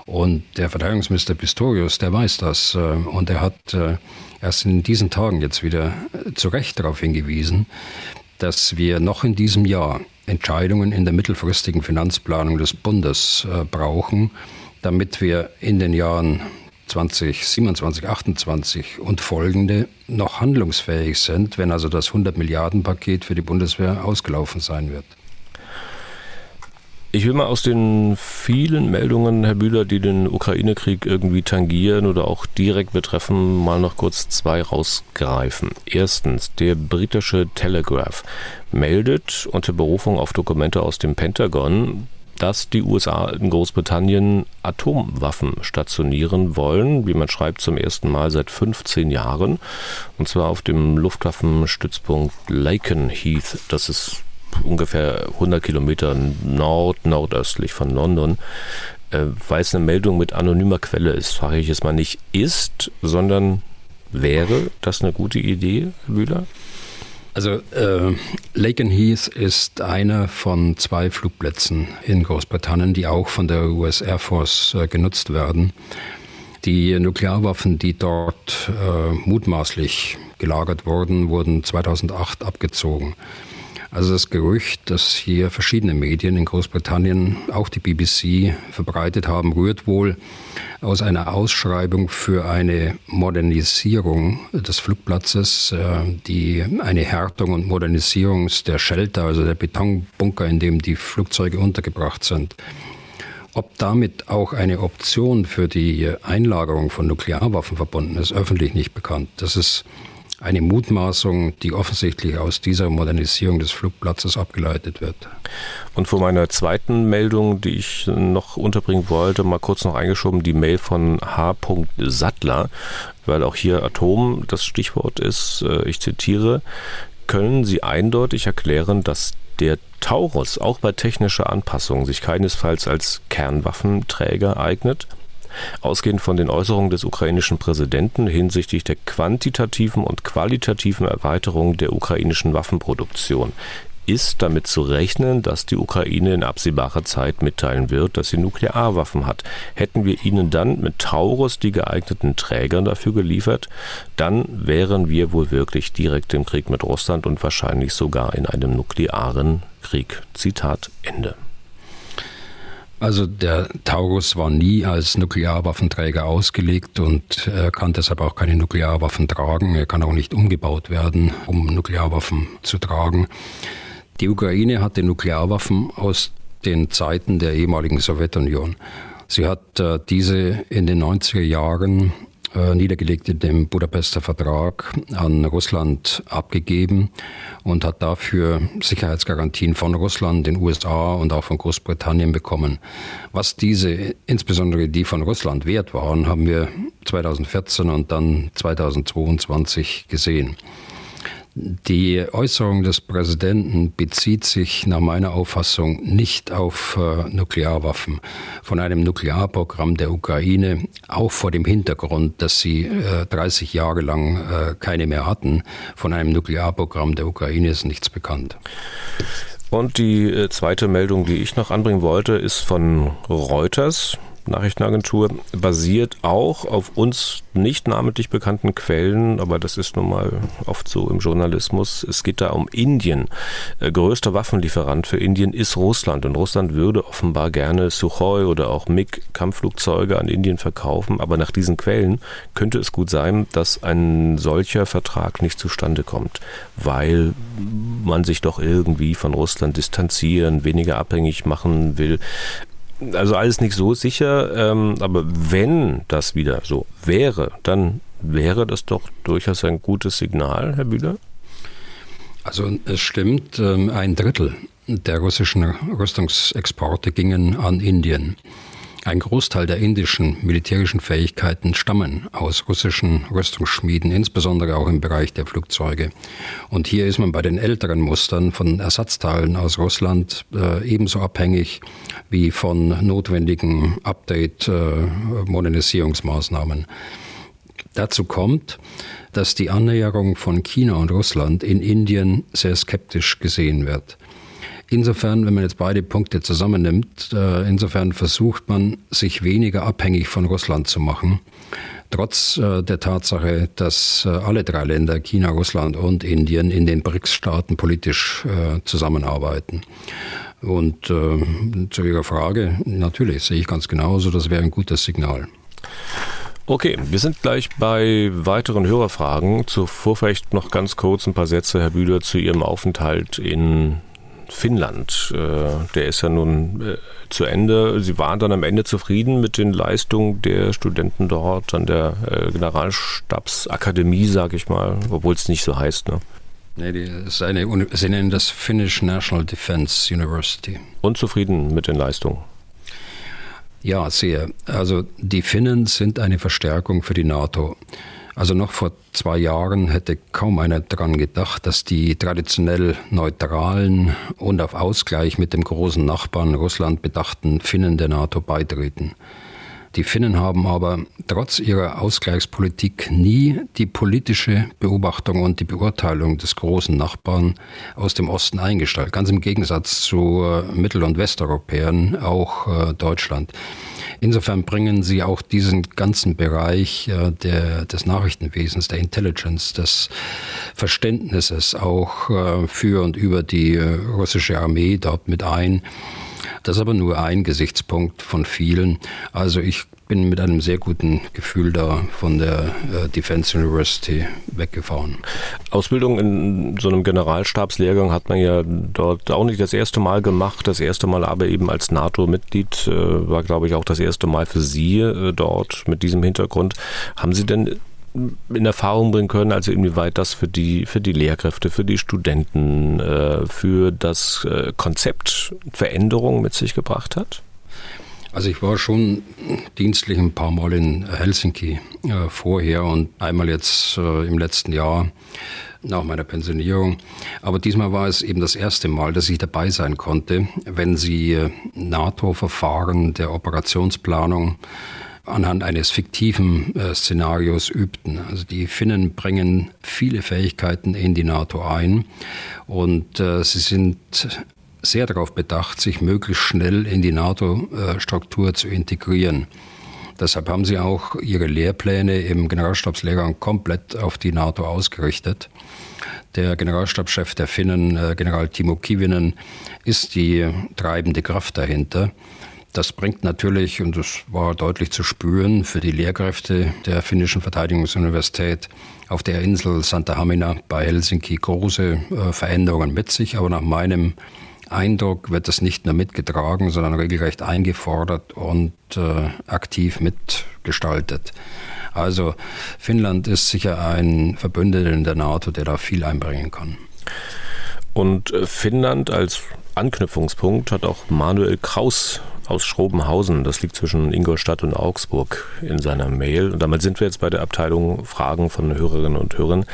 Und der Verteidigungsminister Pistorius, der weiß das. Äh, und er hat äh, erst in diesen Tagen jetzt wieder äh, zu Recht darauf hingewiesen, dass wir noch in diesem Jahr Entscheidungen in der mittelfristigen Finanzplanung des Bundes brauchen, damit wir in den Jahren 2027, 28 und folgende noch handlungsfähig sind, wenn also das 100 Milliarden Paket für die Bundeswehr ausgelaufen sein wird. Ich will mal aus den vielen Meldungen, Herr Bühler, die den Ukraine-Krieg irgendwie tangieren oder auch direkt betreffen, mal noch kurz zwei rausgreifen. Erstens, der britische Telegraph meldet unter Berufung auf Dokumente aus dem Pentagon, dass die USA in Großbritannien Atomwaffen stationieren wollen, wie man schreibt, zum ersten Mal seit 15 Jahren. Und zwar auf dem Luftwaffenstützpunkt Lakenheath. Das ist ungefähr 100 Kilometer nord-nordöstlich von London, äh, weil es eine Meldung mit anonymer Quelle ist, frage ich es mal nicht ist, sondern wäre das eine gute Idee, Herr Bühler? Also äh, Lakenheath ist einer von zwei Flugplätzen in Großbritannien, die auch von der US Air Force äh, genutzt werden. Die Nuklearwaffen, die dort äh, mutmaßlich gelagert wurden, wurden 2008 abgezogen. Also das Gerücht, das hier verschiedene Medien in Großbritannien, auch die BBC, verbreitet haben, rührt wohl aus einer Ausschreibung für eine Modernisierung des Flugplatzes, äh, die eine Härtung und Modernisierung der Shelter, also der Betonbunker, in dem die Flugzeuge untergebracht sind. Ob damit auch eine Option für die Einlagerung von Nuklearwaffen verbunden ist, öffentlich nicht bekannt. Das ist eine Mutmaßung, die offensichtlich aus dieser Modernisierung des Flugplatzes abgeleitet wird. Und vor meiner zweiten Meldung, die ich noch unterbringen wollte, mal kurz noch eingeschoben, die Mail von H. Sattler, weil auch hier Atom das Stichwort ist. Äh, ich zitiere, können Sie eindeutig erklären, dass der Taurus auch bei technischer Anpassung sich keinesfalls als Kernwaffenträger eignet? Ausgehend von den Äußerungen des ukrainischen Präsidenten hinsichtlich der quantitativen und qualitativen Erweiterung der ukrainischen Waffenproduktion ist damit zu rechnen, dass die Ukraine in absehbarer Zeit mitteilen wird, dass sie Nuklearwaffen hat. Hätten wir ihnen dann mit Taurus die geeigneten Träger dafür geliefert, dann wären wir wohl wirklich direkt im Krieg mit Russland und wahrscheinlich sogar in einem nuklearen Krieg. Zitat Ende. Also der Taurus war nie als Nuklearwaffenträger ausgelegt und er kann deshalb auch keine Nuklearwaffen tragen. Er kann auch nicht umgebaut werden, um Nuklearwaffen zu tragen. Die Ukraine hatte Nuklearwaffen aus den Zeiten der ehemaligen Sowjetunion. Sie hat äh, diese in den 90er Jahren äh, niedergelegt in dem Budapester Vertrag an Russland abgegeben und hat dafür Sicherheitsgarantien von Russland, den USA und auch von Großbritannien bekommen. Was diese, insbesondere die von Russland wert waren, haben wir 2014 und dann 2022 gesehen. Die Äußerung des Präsidenten bezieht sich nach meiner Auffassung nicht auf äh, Nuklearwaffen. Von einem Nuklearprogramm der Ukraine, auch vor dem Hintergrund, dass sie äh, 30 Jahre lang äh, keine mehr hatten, von einem Nuklearprogramm der Ukraine ist nichts bekannt. Und die äh, zweite Meldung, die ich noch anbringen wollte, ist von Reuters. Nachrichtenagentur, basiert auch auf uns nicht namentlich bekannten Quellen, aber das ist nun mal oft so im Journalismus. Es geht da um Indien. Äh, größter Waffenlieferant für Indien ist Russland und Russland würde offenbar gerne Sukhoi oder auch MiG-Kampfflugzeuge an Indien verkaufen, aber nach diesen Quellen könnte es gut sein, dass ein solcher Vertrag nicht zustande kommt, weil man sich doch irgendwie von Russland distanzieren, weniger abhängig machen will also alles nicht so sicher, ähm, aber wenn das wieder so wäre, dann wäre das doch durchaus ein gutes Signal, Herr Bühler? Also es stimmt, ähm, ein Drittel der russischen Rüstungsexporte gingen an Indien. Ein Großteil der indischen militärischen Fähigkeiten stammen aus russischen Rüstungsschmieden, insbesondere auch im Bereich der Flugzeuge. Und hier ist man bei den älteren Mustern von Ersatzteilen aus Russland äh, ebenso abhängig wie von notwendigen Update-Modernisierungsmaßnahmen. Äh, Dazu kommt, dass die Annäherung von China und Russland in Indien sehr skeptisch gesehen wird. Insofern, wenn man jetzt beide Punkte zusammennimmt, äh, insofern versucht man, sich weniger abhängig von Russland zu machen. Trotz äh, der Tatsache, dass äh, alle drei Länder, China, Russland und Indien, in den BRICS-Staaten politisch zusammenarbeiten. Und zu Ihrer Frage, natürlich sehe ich ganz genauso, das wäre ein gutes Signal. Okay, wir sind gleich bei weiteren Hörerfragen. Zuvor vielleicht noch ganz kurz ein paar Sätze, Herr Bühler, zu Ihrem Aufenthalt in Finnland. Äh, der ist ja nun äh, zu Ende. Sie waren dann am Ende zufrieden mit den Leistungen der Studenten dort an der äh, Generalstabsakademie, sage ich mal, obwohl es nicht so heißt. Ne? Nee, die ist eine, sie nennen das Finnish National Defense University. Unzufrieden mit den Leistungen? Ja, sehr. Also die Finnen sind eine Verstärkung für die NATO. Also noch vor zwei Jahren hätte kaum einer daran gedacht, dass die traditionell neutralen und auf Ausgleich mit dem großen Nachbarn Russland bedachten Finnen der NATO beitreten. Die Finnen haben aber trotz ihrer Ausgleichspolitik nie die politische Beobachtung und die Beurteilung des großen Nachbarn aus dem Osten eingestellt. Ganz im Gegensatz zu Mittel- und Westeuropäern, auch äh, Deutschland. Insofern bringen sie auch diesen ganzen Bereich äh, der, des Nachrichtenwesens, der Intelligence, des Verständnisses auch äh, für und über die äh, russische Armee dort mit ein. Das ist aber nur ein Gesichtspunkt von vielen. Also ich bin mit einem sehr guten Gefühl da von der äh, Defense University weggefahren. Ausbildung in so einem Generalstabslehrgang hat man ja dort auch nicht das erste Mal gemacht. Das erste Mal aber eben als NATO-Mitglied äh, war, glaube ich, auch das erste Mal für Sie äh, dort mit diesem Hintergrund. Haben Sie denn in Erfahrung bringen können, also inwieweit das für die, für die Lehrkräfte, für die Studenten, äh, für das äh, Konzept Veränderung mit sich gebracht hat? Also ich war schon dienstlich ein paar Mal in Helsinki äh, vorher und einmal jetzt äh, im letzten Jahr nach meiner Pensionierung. Aber diesmal war es eben das erste Mal, dass ich dabei sein konnte, wenn sie äh, NATO-Verfahren der Operationsplanung anhand eines fiktiven äh, Szenarios übten. Also die Finnen bringen viele Fähigkeiten in die NATO ein und äh, sie sind sehr darauf bedacht, sich möglichst schnell in die NATO-Struktur zu integrieren. Deshalb haben sie auch ihre Lehrpläne im Generalstabslehrgang komplett auf die NATO ausgerichtet. Der Generalstabschef der Finnen, äh, General Timo Kivinen, ist die treibende Kraft dahinter. Das bringt natürlich, und das war deutlich zu spüren, für die Lehrkräfte der finnischen Verteidigungsuniversität auf der Insel Santa Hamina bei Helsinki große äh, Veränderungen mit sich. Aber nach meinem Eindruck wird das nicht nur mitgetragen, sondern regelrecht eingefordert und äh, aktiv mitgestaltet. Also Finnland ist sicher ein Verbündeter in der NATO, der da viel einbringen kann. Und äh, Finnland als Anknüpfungspunkt hat auch Manuel Kraus aus Schrobenhausen, das liegt zwischen Ingolstadt und Augsburg, in seiner Mail. Und damit sind wir jetzt bei der Abteilung Fragen von Hörerinnen und Hörern.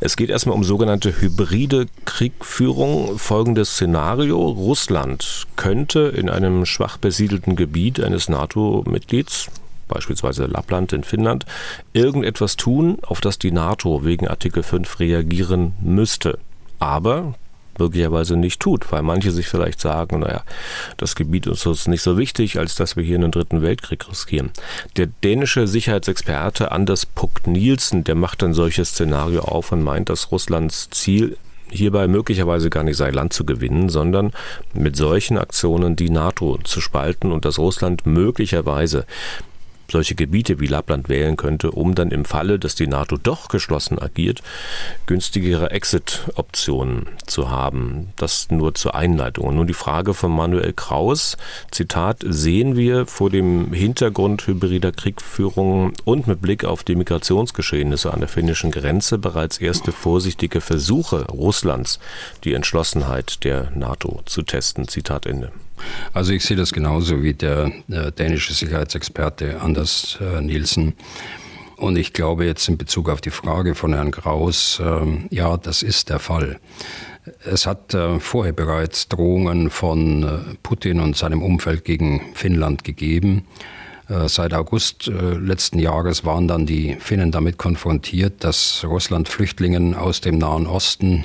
Es geht erstmal um sogenannte hybride Kriegführung. Folgendes Szenario. Russland könnte in einem schwach besiedelten Gebiet eines NATO-Mitglieds beispielsweise Lappland in Finnland, irgendetwas tun, auf das die NATO wegen Artikel 5 reagieren müsste. Aber möglicherweise nicht tut, weil manche sich vielleicht sagen, naja, das Gebiet ist uns nicht so wichtig, als dass wir hier einen dritten Weltkrieg riskieren. Der dänische Sicherheitsexperte Anders Puck Nielsen, der macht ein solches Szenario auf und meint, dass Russlands Ziel hierbei möglicherweise gar nicht sei, Land zu gewinnen, sondern mit solchen Aktionen die NATO zu spalten und dass Russland möglicherweise solche Gebiete wie Lappland wählen könnte, um dann im Falle, dass die NATO doch geschlossen agiert, günstigere Exit-Optionen zu haben. Das nur zur Einleitung. Und nun die Frage von Manuel Kraus, Zitat, sehen wir vor dem Hintergrund hybrider Kriegführung und mit Blick auf die Migrationsgeschehnisse an der finnischen Grenze bereits erste vorsichtige Versuche Russlands, die Entschlossenheit der NATO zu testen. Zitat Ende. Also ich sehe das genauso wie der äh, dänische Sicherheitsexperte Anders äh, Nielsen. Und ich glaube jetzt in Bezug auf die Frage von Herrn Kraus, äh, ja, das ist der Fall. Es hat äh, vorher bereits Drohungen von äh, Putin und seinem Umfeld gegen Finnland gegeben. Äh, seit August letzten Jahres waren dann die Finnen damit konfrontiert, dass Russland Flüchtlingen aus dem Nahen Osten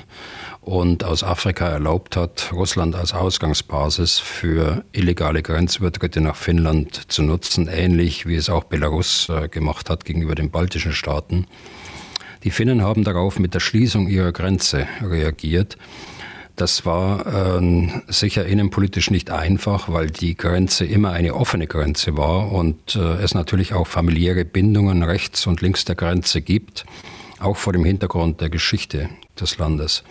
und aus Afrika erlaubt hat, Russland als Ausgangsbasis für illegale Grenzübertritte nach Finnland zu nutzen, ähnlich wie es auch Belarus äh, gemacht hat gegenüber den baltischen Staaten. Die Finnen haben darauf mit der Schließung ihrer Grenze reagiert. Das war äh, sicher innenpolitisch nicht einfach, weil die Grenze immer eine offene Grenze war und äh, es natürlich auch familiäre Bindungen rechts und links der Grenze gibt auch vor dem Hintergrund der Geschichte des Landes.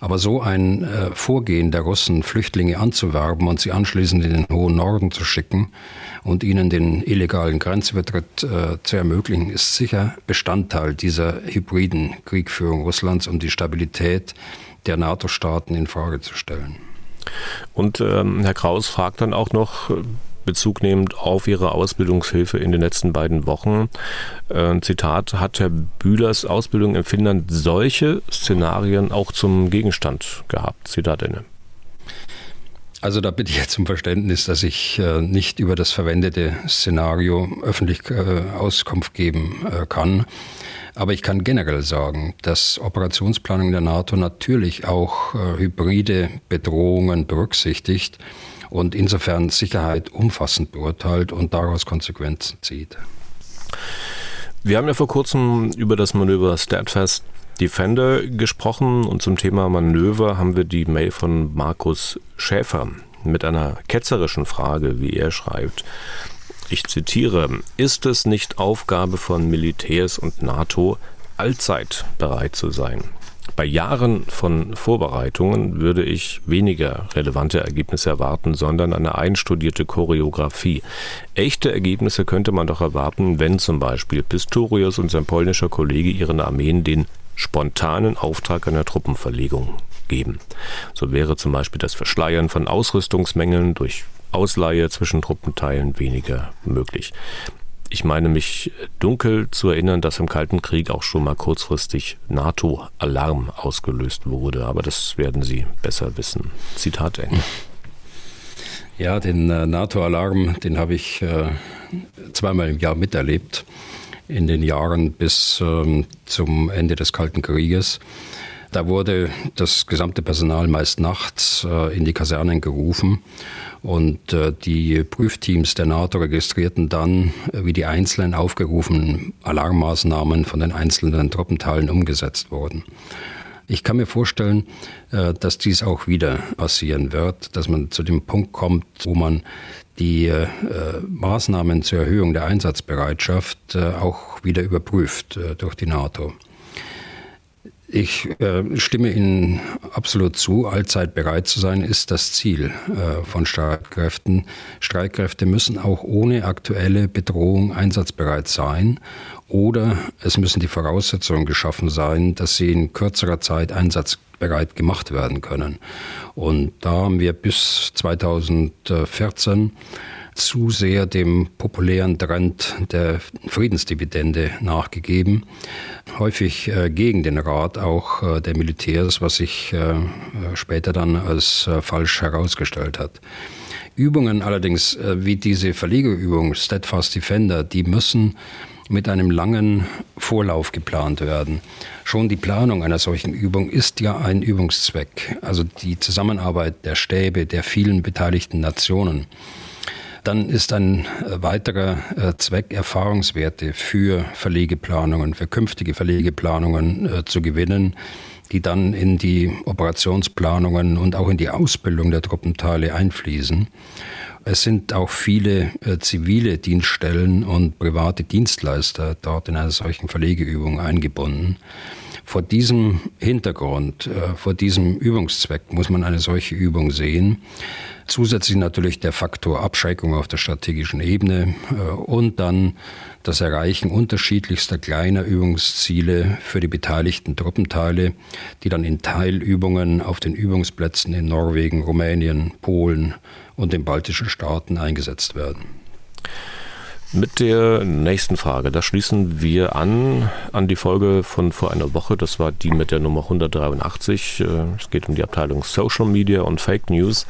Aber so ein äh, Vorgehen der Russen, Flüchtlinge anzuwerben und sie anschließend in den hohen Norden zu schicken und ihnen den illegalen Grenzübertritt äh, zu ermöglichen, ist sicher Bestandteil dieser hybriden Kriegführung Russlands, um die Stabilität der NATO-Staaten in Frage zu stellen. Und ähm, Herr Kraus fragt dann auch noch, Bezug nehmend auf Ihre Ausbildungshilfe in den letzten beiden Wochen. Äh, Zitat, hat Herr Bühlers Ausbildung in Finnland solche Szenarien auch zum Gegenstand gehabt? Zitat Ende. Also da bitte ich jetzt um Verständnis, dass ich äh, nicht über das verwendete Szenario öffentlich äh, Auskunft geben äh, kann. Aber ich kann generell sagen, dass Operationsplanung der NATO natürlich auch äh, hybride Bedrohungen berücksichtigt und insofern Sicherheit umfassend beurteilt und daraus Konsequenzen zieht. Wir haben ja vor kurzem über das Manöver Steadfast Defender gesprochen und zum Thema Manöver haben wir die Mail von Markus Schäfer mit einer ketzerischen Frage, wie er schreibt. Ich zitiere, ist es nicht Aufgabe von Militärs und NATO, allzeit bereit zu sein? Bei Jahren von Vorbereitungen würde ich weniger relevante Ergebnisse erwarten, sondern eine einstudierte Choreografie. Echte Ergebnisse könnte man doch erwarten, wenn zum Beispiel Pistorius und sein polnischer Kollege ihren Armeen den spontanen Auftrag einer Truppenverlegung geben. So wäre zum Beispiel das Verschleiern von Ausrüstungsmängeln durch Ausleihe zwischen Truppenteilen weniger möglich. Ich meine mich dunkel zu erinnern, dass im Kalten Krieg auch schon mal kurzfristig NATO-Alarm ausgelöst wurde, aber das werden Sie besser wissen. Zitat Ende. Ja, den äh, NATO-Alarm, den habe ich äh, zweimal im Jahr miterlebt, in den Jahren bis ähm, zum Ende des Kalten Krieges. Da wurde das gesamte Personal meist nachts äh, in die Kasernen gerufen und äh, die Prüfteams der NATO registrierten dann, äh, wie die einzelnen aufgerufenen Alarmmaßnahmen von den einzelnen Truppenteilen umgesetzt wurden. Ich kann mir vorstellen, dass dies auch wieder passieren wird, dass man zu dem Punkt kommt, wo man die äh, Maßnahmen zur Erhöhung der Einsatzbereitschaft äh, auch wieder überprüft äh, durch die NATO. Ich äh, stimme Ihnen absolut zu. Allzeit bereit zu sein ist das Ziel äh, von Streitkräften. Streitkräfte müssen auch ohne aktuelle Bedrohung einsatzbereit sein oder es müssen die Voraussetzungen geschaffen sein, dass sie in kürzerer Zeit einsatzbereit gemacht werden können. Und da haben wir bis 2014 zu sehr dem populären Trend der Friedensdividende nachgegeben, häufig äh, gegen den Rat auch äh, der Militärs, was sich äh, später dann als äh, falsch herausgestellt hat. Übungen allerdings äh, wie diese Verlegerübung Steadfast Defender, die müssen mit einem langen Vorlauf geplant werden. Schon die Planung einer solchen Übung ist ja ein Übungszweck, also die Zusammenarbeit der Stäbe der vielen beteiligten Nationen. Dann ist ein äh, weiterer äh, Zweck, Erfahrungswerte für Verlegeplanungen, für künftige Verlegeplanungen äh, zu gewinnen, die dann in die Operationsplanungen und auch in die Ausbildung der Truppenteile einfließen. Es sind auch viele äh, zivile Dienststellen und private Dienstleister dort in einer solchen Verlegeübung eingebunden. Vor diesem Hintergrund, äh, vor diesem Übungszweck muss man eine solche Übung sehen. Zusätzlich natürlich der Faktor Abschreckung auf der strategischen Ebene äh, und dann das Erreichen unterschiedlichster kleiner Übungsziele für die beteiligten Truppenteile, die dann in Teilübungen auf den Übungsplätzen in Norwegen, Rumänien, Polen und den baltischen Staaten eingesetzt werden. Mit der nächsten Frage, da schließen wir an an die Folge von vor einer Woche. Das war die mit der Nummer 183. Äh, es geht um die Abteilung Social Media und Fake News.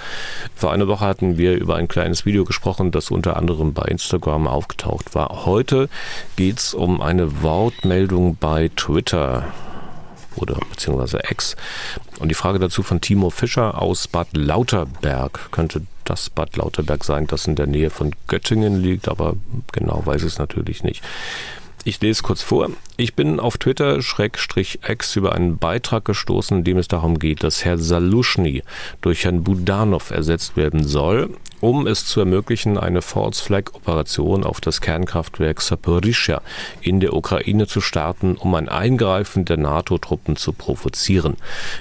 Vor einer Woche hatten wir über ein kleines Video gesprochen, das unter anderem bei Instagram aufgetaucht war. Heute geht es um eine Wortmeldung bei Twitter oder beziehungsweise Ex. Und die Frage dazu von Timo Fischer aus Bad Lauterberg könnte das Bad Lauterberg sein, das in der Nähe von Göttingen liegt, aber genau weiß ich es natürlich nicht. Ich lese kurz vor. Ich bin auf Twitter-X über einen Beitrag gestoßen, in dem es darum geht, dass Herr Saluschny durch Herrn Budanov ersetzt werden soll, um es zu ermöglichen, eine False-Flag-Operation auf das Kernkraftwerk Saporischschja in der Ukraine zu starten, um ein Eingreifen der NATO-Truppen zu provozieren.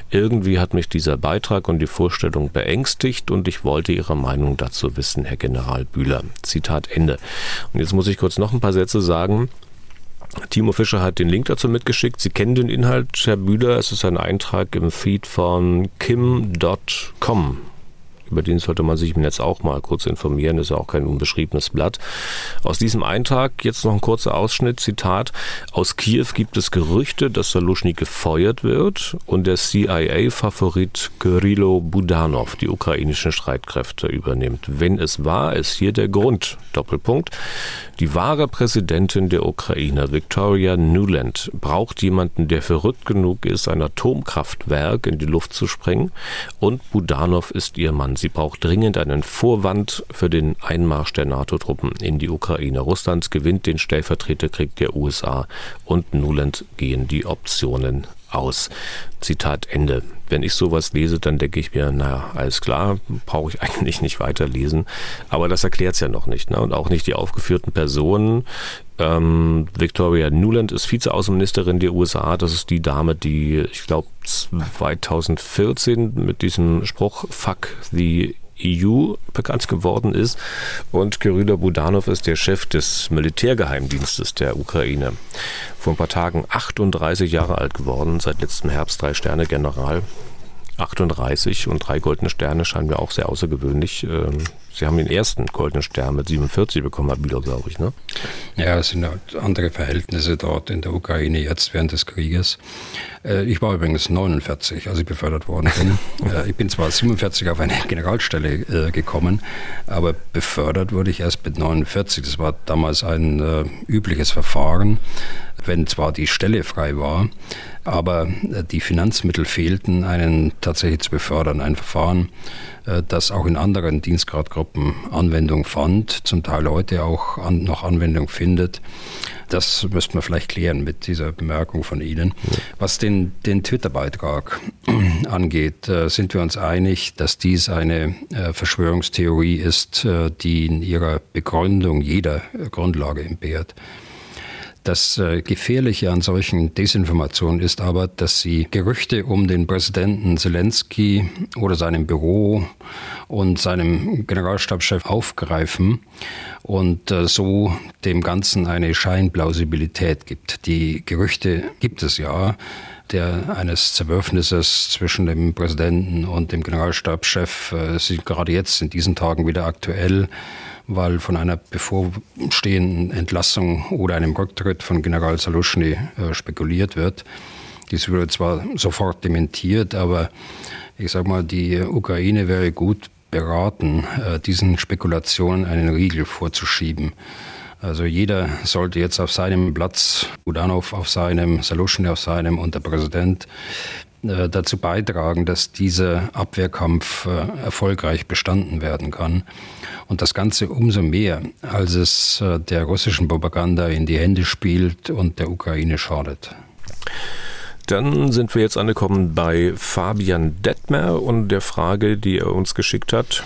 Irgendwie hat mich dieser Beitrag und die Vorstellung beängstigt und ich wollte Ihre Meinung dazu wissen, Herr General Bühler. Zitat Ende. Und jetzt muss ich kurz noch ein paar Sätze sagen. Timo Fischer hat den Link dazu mitgeschickt. Sie kennen den Inhalt, Herr Bühler. Es ist ein Eintrag im Feed von kim.com über den sollte man sich im Netz auch mal kurz informieren, ist ja auch kein unbeschriebenes Blatt. Aus diesem Eintrag jetzt noch ein kurzer Ausschnitt, Zitat, aus Kiew gibt es Gerüchte, dass Saluschny gefeuert wird und der CIA-Favorit Kirilo Budanov die ukrainischen Streitkräfte übernimmt. Wenn es wahr ist, hier der Grund, Doppelpunkt, die wahre Präsidentin der Ukraine, Victoria Nuland, braucht jemanden, der verrückt genug ist, ein Atomkraftwerk in die Luft zu sprengen und Budanov ist ihr Mann. Sie braucht dringend einen Vorwand für den Einmarsch der NATO-Truppen in die Ukraine. Russland gewinnt den Stellvertreterkrieg der USA und Nuland gehen die Optionen aus. Zitat Ende. Wenn ich sowas lese, dann denke ich mir, naja, alles klar, brauche ich eigentlich nicht weiterlesen. Aber das erklärt es ja noch nicht. Ne? Und auch nicht die aufgeführten Personen, Ähm, Victoria Nuland ist Vizeaußenministerin der USA. Das ist die Dame, die, ich glaube, 2014 mit diesem Spruch Fuck the EU bekannt geworden ist. Und Kyrylo Budanov ist der Chef des Militärgeheimdienstes der Ukraine. Vor ein paar Tagen 38 Jahre alt geworden, seit letztem Herbst drei Sterne General. 38 und drei goldene Sterne scheinen mir auch sehr außergewöhnlich. Ähm, Sie haben den ersten goldenen Stern mit 47 bekommen, Herr Bieler, glaube ich, ne? Ja, es sind andere Verhältnisse dort in der Ukraine jetzt während des Krieges. Äh, ich war übrigens 49, als ich befördert worden bin. Äh, ich bin zwar 47 auf eine Generalstelle äh, gekommen, aber befördert wurde ich erst mit 49. Das war damals ein übliches Verfahren, wenn zwar die Stelle frei war, aber die Finanzmittel fehlten, einen tatsächlich zu befördern. Ein Verfahren, äh, das auch in anderen Dienstgradgruppen Anwendung fand, zum Teil heute auch an, noch Anwendung findet. Das müsste man vielleicht klären mit dieser Bemerkung von Ihnen. Was den, den Twitter-Beitrag angeht, äh, sind wir uns einig, dass dies eine äh, Verschwörungstheorie ist, die in ihrer Begründung jeder Grundlage entbehrt. Das äh, Gefährliche an solchen Desinformationen ist aber, dass sie Gerüchte um den Präsidenten Zelensky oder seinem Büro und seinem Generalstabschef aufgreifen und äh, so dem Ganzen eine Scheinplausibilität gibt. Die Gerüchte gibt es ja der eines Zerwürfnisses zwischen dem Präsidenten und dem Generalstabschef äh, sind gerade jetzt in diesen Tagen wieder aktuell weil von einer bevorstehenden Entlassung oder einem Rücktritt von General Salushny äh, spekuliert wird. Dies wurde zwar sofort dementiert, aber ich sage mal, die Ukraine wäre gut beraten, äh, diesen Spekulationen einen Riegel vorzuschieben. Also jeder sollte jetzt auf seinem Platz, Budanov auf seinem, Salushny auf seinem und der Präsident äh, dazu beitragen, dass dieser Abwehrkampf äh, erfolgreich bestanden werden kann. Und das Ganze umso mehr, als es äh, der russischen Propaganda in die Hände spielt und der Ukraine schadet. Dann sind wir jetzt angekommen bei Fabian Detmer und der Frage, die er uns geschickt hat.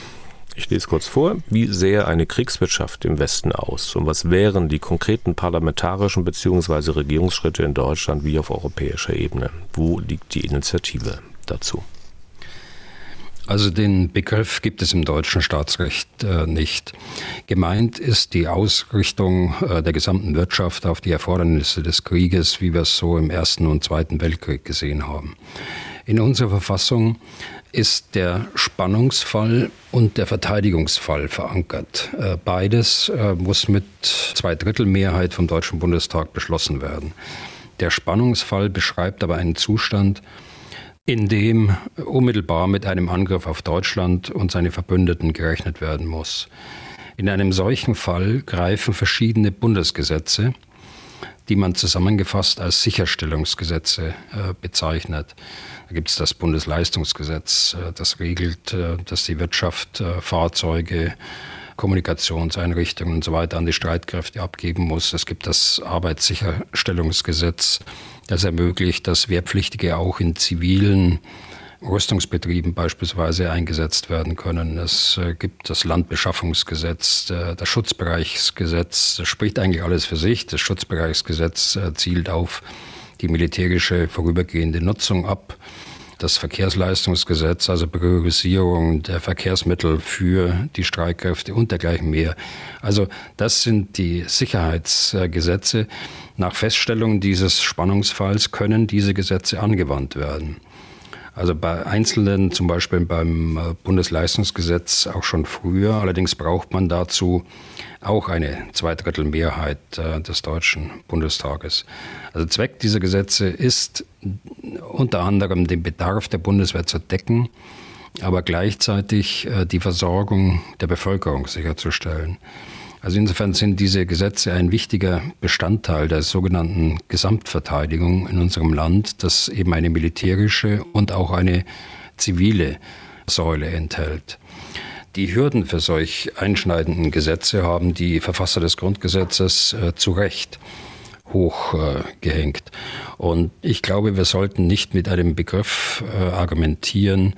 Ich lese kurz vor. Wie sähe eine Kriegswirtschaft im Westen aus? Und was wären die konkreten parlamentarischen bzw. Regierungsschritte in Deutschland wie auf europäischer Ebene? Wo liegt die Initiative dazu? Also den Begriff gibt es im deutschen Staatsrecht äh, nicht. Gemeint ist die Ausrichtung äh, der gesamten Wirtschaft auf die Erfordernisse des Krieges, wie wir es so im Ersten und Zweiten Weltkrieg gesehen haben. In unserer Verfassung ist der Spannungsfall und der Verteidigungsfall verankert. Äh, beides äh, muss mit Zweidrittelmehrheit vom Deutschen Bundestag beschlossen werden. Der Spannungsfall beschreibt aber einen Zustand, in dem unmittelbar mit einem Angriff auf Deutschland und seine Verbündeten gerechnet werden muss. In einem solchen Fall greifen verschiedene Bundesgesetze, die man zusammengefasst als Sicherstellungsgesetze äh, bezeichnet. Da gibt es das Bundesleistungsgesetz, äh, das regelt, äh, dass die Wirtschaft Fahrzeuge, Kommunikationseinrichtungen und so weiter an die Streitkräfte abgeben muss. Es gibt das Arbeitssicherstellungsgesetz, das ermöglicht, dass Wehrpflichtige auch in zivilen Rüstungsbetrieben beispielsweise eingesetzt werden können. Es gibt das Landbeschaffungsgesetz, das Schutzbereichsgesetz. Das spricht eigentlich alles für sich. Das Schutzbereichsgesetz zielt auf die militärische vorübergehende Nutzung ab. Das Verkehrsleistungsgesetz, also Priorisierung der Verkehrsmittel für die Streitkräfte und dergleichen mehr. Also das sind die Sicherheitsgesetze. Nach Feststellung dieses Spannungsfalls können diese Gesetze angewandt werden. Also bei Einzelnen, zum Beispiel beim äh, Bundesleistungsgesetz auch schon früher. Allerdings braucht man dazu auch eine Zweidrittelmehrheit äh, des Deutschen Bundestages. Also Zweck dieser Gesetze ist unter anderem den Bedarf der Bundeswehr zu decken, aber gleichzeitig äh, die Versorgung der Bevölkerung sicherzustellen. Also insofern sind diese Gesetze ein wichtiger Bestandteil der sogenannten Gesamtverteidigung in unserem Land, das eben eine militärische und auch eine zivile Säule enthält. Die Hürden für solch einschneidenden Gesetze haben die Verfasser des Grundgesetzes äh, zu Recht hochgehängt. Und ich glaube, wir sollten nicht mit einem Begriff argumentieren,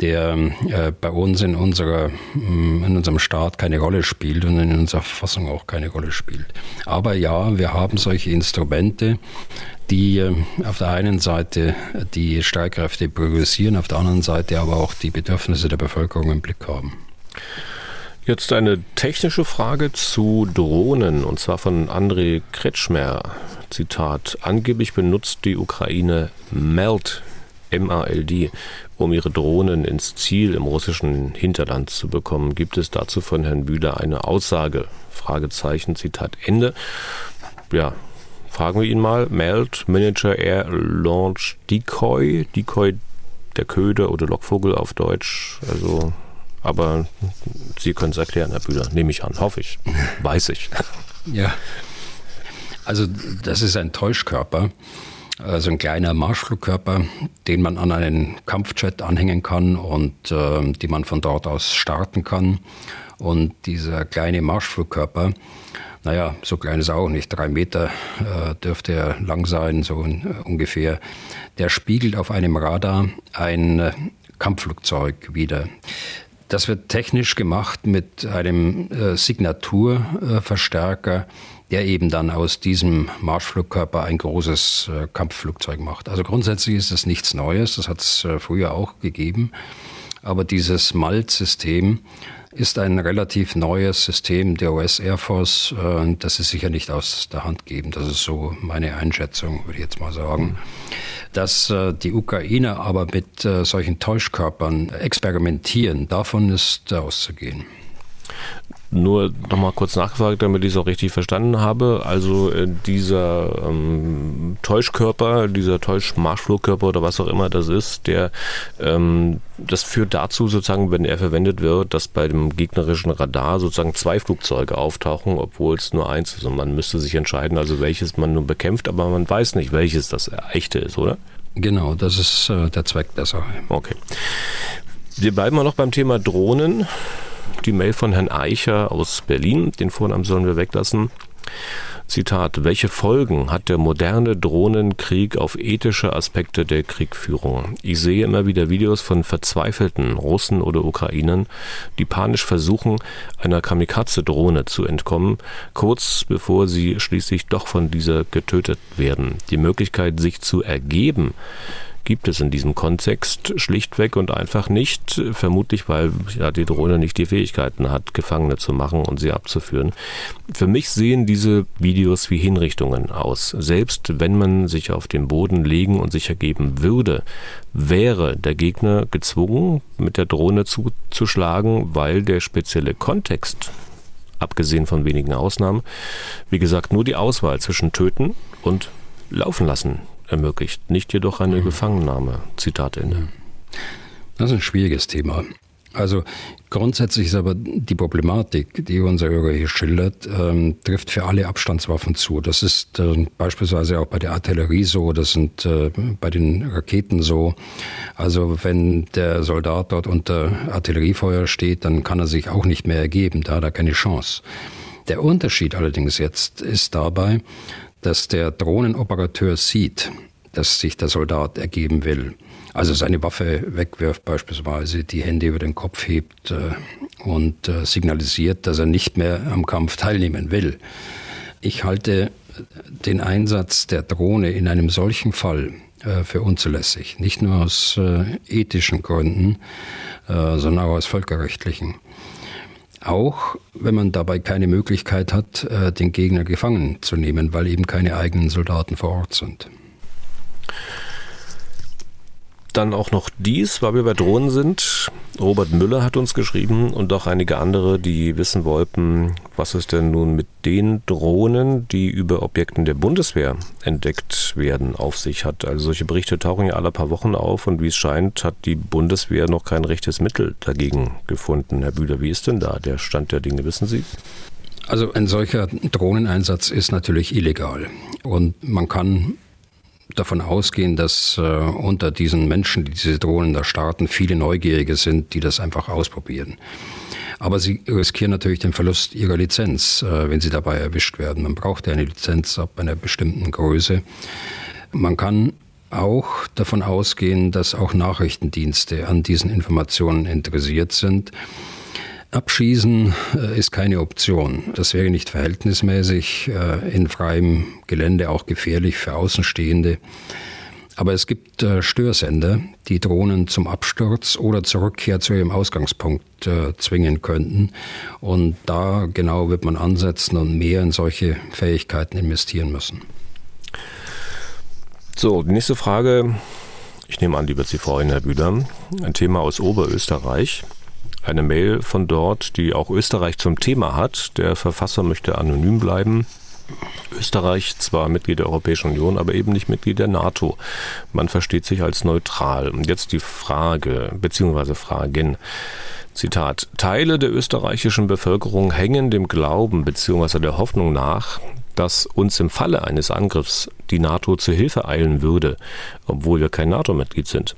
der äh, bei uns in, unserer, mm, in unserem Staat keine Rolle spielt und in unserer Verfassung auch keine Rolle spielt. Aber ja, wir haben solche Instrumente, die äh, auf der einen Seite die Streitkräfte priorisieren, auf der anderen Seite aber auch die Bedürfnisse der Bevölkerung im Blick haben. Jetzt eine technische Frage zu Drohnen und zwar von André Kretschmer. Zitat: Angeblich benutzt die Ukraine MELD MALD, um ihre Drohnen ins Ziel im russischen Hinterland zu bekommen. Gibt es dazu von Herrn Bühler eine Aussage? Fragezeichen, Zitat Ende. Ja, fragen wir ihn mal. MELD, Manager Air Launch Decoy, Decoy der Köder oder Lockvogel auf Deutsch. Also, aber Sie können es erklären, Herr Bühler, nehme ich an, hoffe ich, weiß ich. Ja, also das ist ein Täuschkörper also ein kleiner Marschflugkörper, den man an einen Kampfjet anhängen kann und äh, die man von dort aus starten kann. Und dieser kleine Marschflugkörper, naja, so klein ist er auch nicht, drei Meter äh, dürfte er lang sein, so äh, ungefähr. Der spiegelt auf einem Radar ein äh, Kampfflugzeug wieder. Das wird technisch gemacht mit einem äh, Signaturverstärker, der eben dann aus diesem Marschflugkörper ein großes äh, Kampfflugzeug macht. Also grundsätzlich ist das nichts Neues, das hat es äh, früher auch gegeben. Aber dieses MALT-System ist ein relativ neues System der US Air Force, äh, das ist sicher nicht aus der Hand geben. Das ist so meine Einschätzung, würde ich jetzt mal sagen. Mhm. Dass äh, die Ukrainer aber mit äh, solchen Täuschkörpern experimentieren, davon ist auszugehen. Nur nochmal kurz nachgefragt, damit ich es auch richtig verstanden habe. Also äh, dieser ähm, Täuschkörper, dieser Täuschmarschflugkörper oder was auch immer das ist, der ähm, das führt dazu sozusagen, wenn er verwendet wird, dass bei dem gegnerischen Radar sozusagen zwei Flugzeuge auftauchen, obwohl es nur eins ist. Und man müsste sich entscheiden, also welches man nun bekämpft, aber man weiß nicht, welches das echte ist, oder? Genau, das ist äh, der Zweck der Sache. Okay. Wir bleiben mal noch beim Thema Drohnen die Mail von Herrn Eicher aus Berlin. Den Vornamen sollen wir weglassen. Zitat, welche Folgen hat der moderne Drohnenkrieg auf ethische Aspekte der Kriegführung? Ich sehe immer wieder Videos von verzweifelten Russen oder Ukrainern, die panisch versuchen, einer Kamikaze-Drohne zu entkommen, kurz bevor sie schließlich doch von dieser getötet werden. Die Möglichkeit, sich zu ergeben, gibt es in diesem Kontext schlichtweg und einfach nicht, vermutlich weil ja, die Drohne nicht die Fähigkeiten hat, Gefangene zu machen und sie abzuführen. Für mich sehen diese Videos wie Hinrichtungen aus. Selbst wenn man sich auf den Boden legen und sich ergeben würde, wäre der Gegner gezwungen, mit der Drohne zuzuschlagen, weil der spezielle Kontext abgesehen von wenigen Ausnahmen, wie gesagt, nur die Auswahl zwischen töten und laufen lassen ermöglicht, nicht jedoch eine mhm. Gefangennahme. Zitat Ende. Das ist ein schwieriges Thema. Also grundsätzlich ist aber die Problematik, die unser Hörer hier schildert, ähm, trifft für alle Abstandswaffen zu. Das ist äh, beispielsweise auch bei der Artillerie so, das sind äh, bei den Raketen so. Also wenn der Soldat dort unter Artilleriefeuer steht, dann kann er sich auch nicht mehr ergeben, da hat er keine Chance. Der Unterschied allerdings jetzt ist dabei, dass der Drohnenoperateur sieht, dass sich der Soldat ergeben will. Also seine Waffe wegwirft beispielsweise, die Hände über den Kopf hebt äh, und äh, signalisiert, dass er nicht mehr am Kampf teilnehmen will. Ich halte den Einsatz der Drohne in einem solchen Fall äh, für unzulässig. Nicht nur aus ethischen Gründen, sondern auch aus völkerrechtlichen. Auch wenn man dabei keine Möglichkeit hat, äh, den Gegner gefangen zu nehmen, weil eben keine eigenen Soldaten vor Ort sind. Dann auch noch dies, weil wir bei Drohnen sind. Robert Müller hat uns geschrieben und auch einige andere, die wissen wollten, was ist denn nun mit den Drohnen, die über Objekten der Bundeswehr entdeckt werden, auf sich hat. Also solche Berichte tauchen ja alle paar Wochen auf und wie es scheint, hat die Bundeswehr noch kein rechtes Mittel dagegen gefunden. Herr Bühler, wie ist denn da der Stand der Dinge, wissen Sie? Also ein solcher Drohneneinsatz ist natürlich illegal und man kann davon ausgehen, dass äh, unter diesen Menschen, die diese Drohnen da starten, viele Neugierige sind, die das einfach ausprobieren. Aber sie riskieren natürlich den Verlust ihrer Lizenz, äh, wenn sie dabei erwischt werden. Man braucht ja eine Lizenz ab einer bestimmten Größe. Man kann auch davon ausgehen, dass auch Nachrichtendienste an diesen Informationen interessiert sind. Abschießen äh, ist keine Option. Das wäre nicht verhältnismäßig, äh, in freiem Gelände auch gefährlich für Außenstehende. Aber es gibt äh, Störsender, die Drohnen zum Absturz oder zur Rückkehr zu ihrem Ausgangspunkt zwingen könnten. Und da genau wird man ansetzen und mehr in solche Fähigkeiten investieren müssen. So, die nächste Frage. Ich nehme an, die wird Sie freuen, Herr Bühler. Ein Thema aus Oberösterreich. Eine Mail von dort, die auch Österreich zum Thema hat. Der Verfasser möchte anonym bleiben. Österreich zwar Mitglied der Europäischen Union, aber eben nicht Mitglied der NATO. Man versteht sich als neutral. Und jetzt die Frage, beziehungsweise Fragen. Zitat. Teile der österreichischen Bevölkerung hängen dem Glauben bzw. der Hoffnung nach, dass uns im Falle eines Angriffs die NATO zu Hilfe eilen würde, obwohl wir kein NATO-Mitglied sind.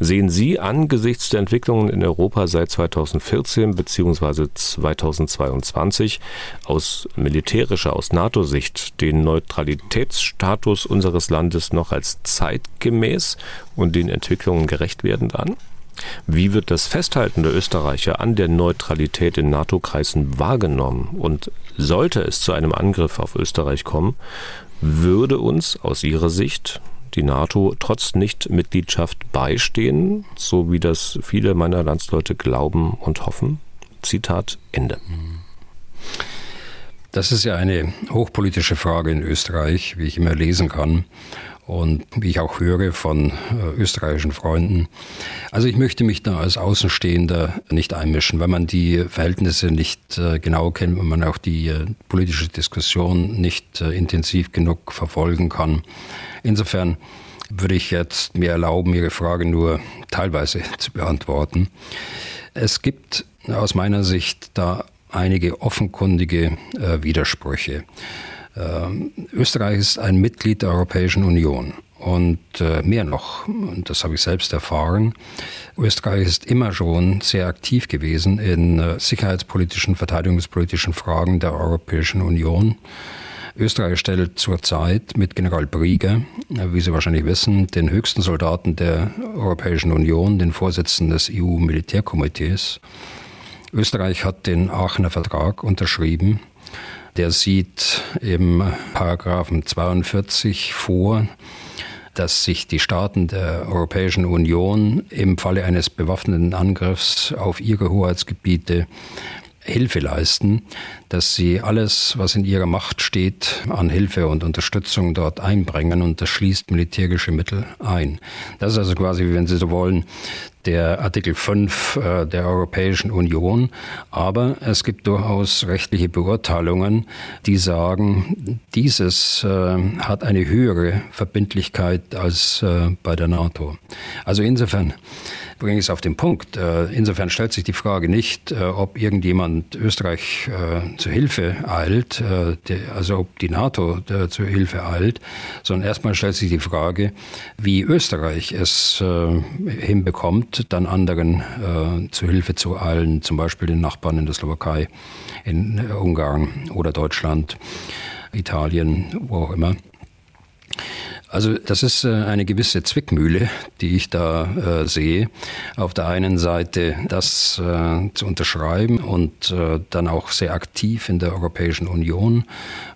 Sehen Sie angesichts der Entwicklungen in Europa seit 2014 bzw. 2022 aus militärischer, aus NATO-Sicht den Neutralitätsstatus unseres Landes noch als zeitgemäß und den Entwicklungen gerecht werdend an? Wie wird das Festhalten der Österreicher an der Neutralität in NATO-Kreisen wahrgenommen? Und sollte es zu einem Angriff auf Österreich kommen, würde uns aus Ihrer Sicht die NATO trotz Nichtmitgliedschaft beistehen, so wie das viele meiner Landsleute glauben und hoffen? Zitat Ende. Das ist ja eine hochpolitische Frage in Österreich, wie ich immer lesen kann und wie ich auch höre von äh, österreichischen Freunden. Also ich möchte mich da als Außenstehender nicht einmischen, weil man die Verhältnisse nicht äh, genau kennt, wenn man auch die äh, politische Diskussion nicht intensiv genug verfolgen kann. Insofern würde ich jetzt mir erlauben, Ihre Frage nur teilweise zu beantworten. Es gibt aus meiner Sicht da einige offenkundige äh, Widersprüche. Ähm, Österreich ist ein Mitglied der Europäischen Union. Und äh, mehr noch, und das habe ich selbst erfahren, Österreich ist immer schon sehr aktiv gewesen in äh, sicherheitspolitischen, verteidigungspolitischen Fragen der Europäischen Union. Österreich stellt zurzeit mit General Brieger, wie Sie wahrscheinlich wissen, den höchsten Soldaten der Europäischen Union, den Vorsitzenden des EU-Militärkomitees. Österreich hat den Aachener Vertrag unterschrieben der sieht im Paragraphen 42 vor, dass sich die Staaten der Europäischen Union im Falle eines bewaffneten Angriffs auf ihre Hoheitsgebiete Hilfe leisten, dass sie alles, was in ihrer Macht steht, an Hilfe und Unterstützung dort einbringen und das schließt militärische Mittel ein. Das ist also quasi, wenn Sie so wollen, der Artikel 5 äh, der Europäischen Union. Aber es gibt durchaus rechtliche Beurteilungen, die sagen, dieses äh, hat eine höhere Verbindlichkeit als äh, bei der NATO. Also insofern bringe ich es auf den Punkt. Insofern stellt sich die Frage nicht, ob irgendjemand Österreich zu Hilfe eilt, also ob die NATO zu Hilfe eilt, sondern erstmal stellt sich die Frage, wie Österreich es hinbekommt, dann anderen äh, zu Hilfe zu eilen, zum Beispiel den Nachbarn in der Slowakei, in äh, Ungarn oder Deutschland, Italien, wo auch immer. Also das ist äh, eine gewisse Zwickmühle, die ich da äh, sehe. Auf der einen Seite das äh, zu unterschreiben und äh, dann auch sehr aktiv in der Europäischen Union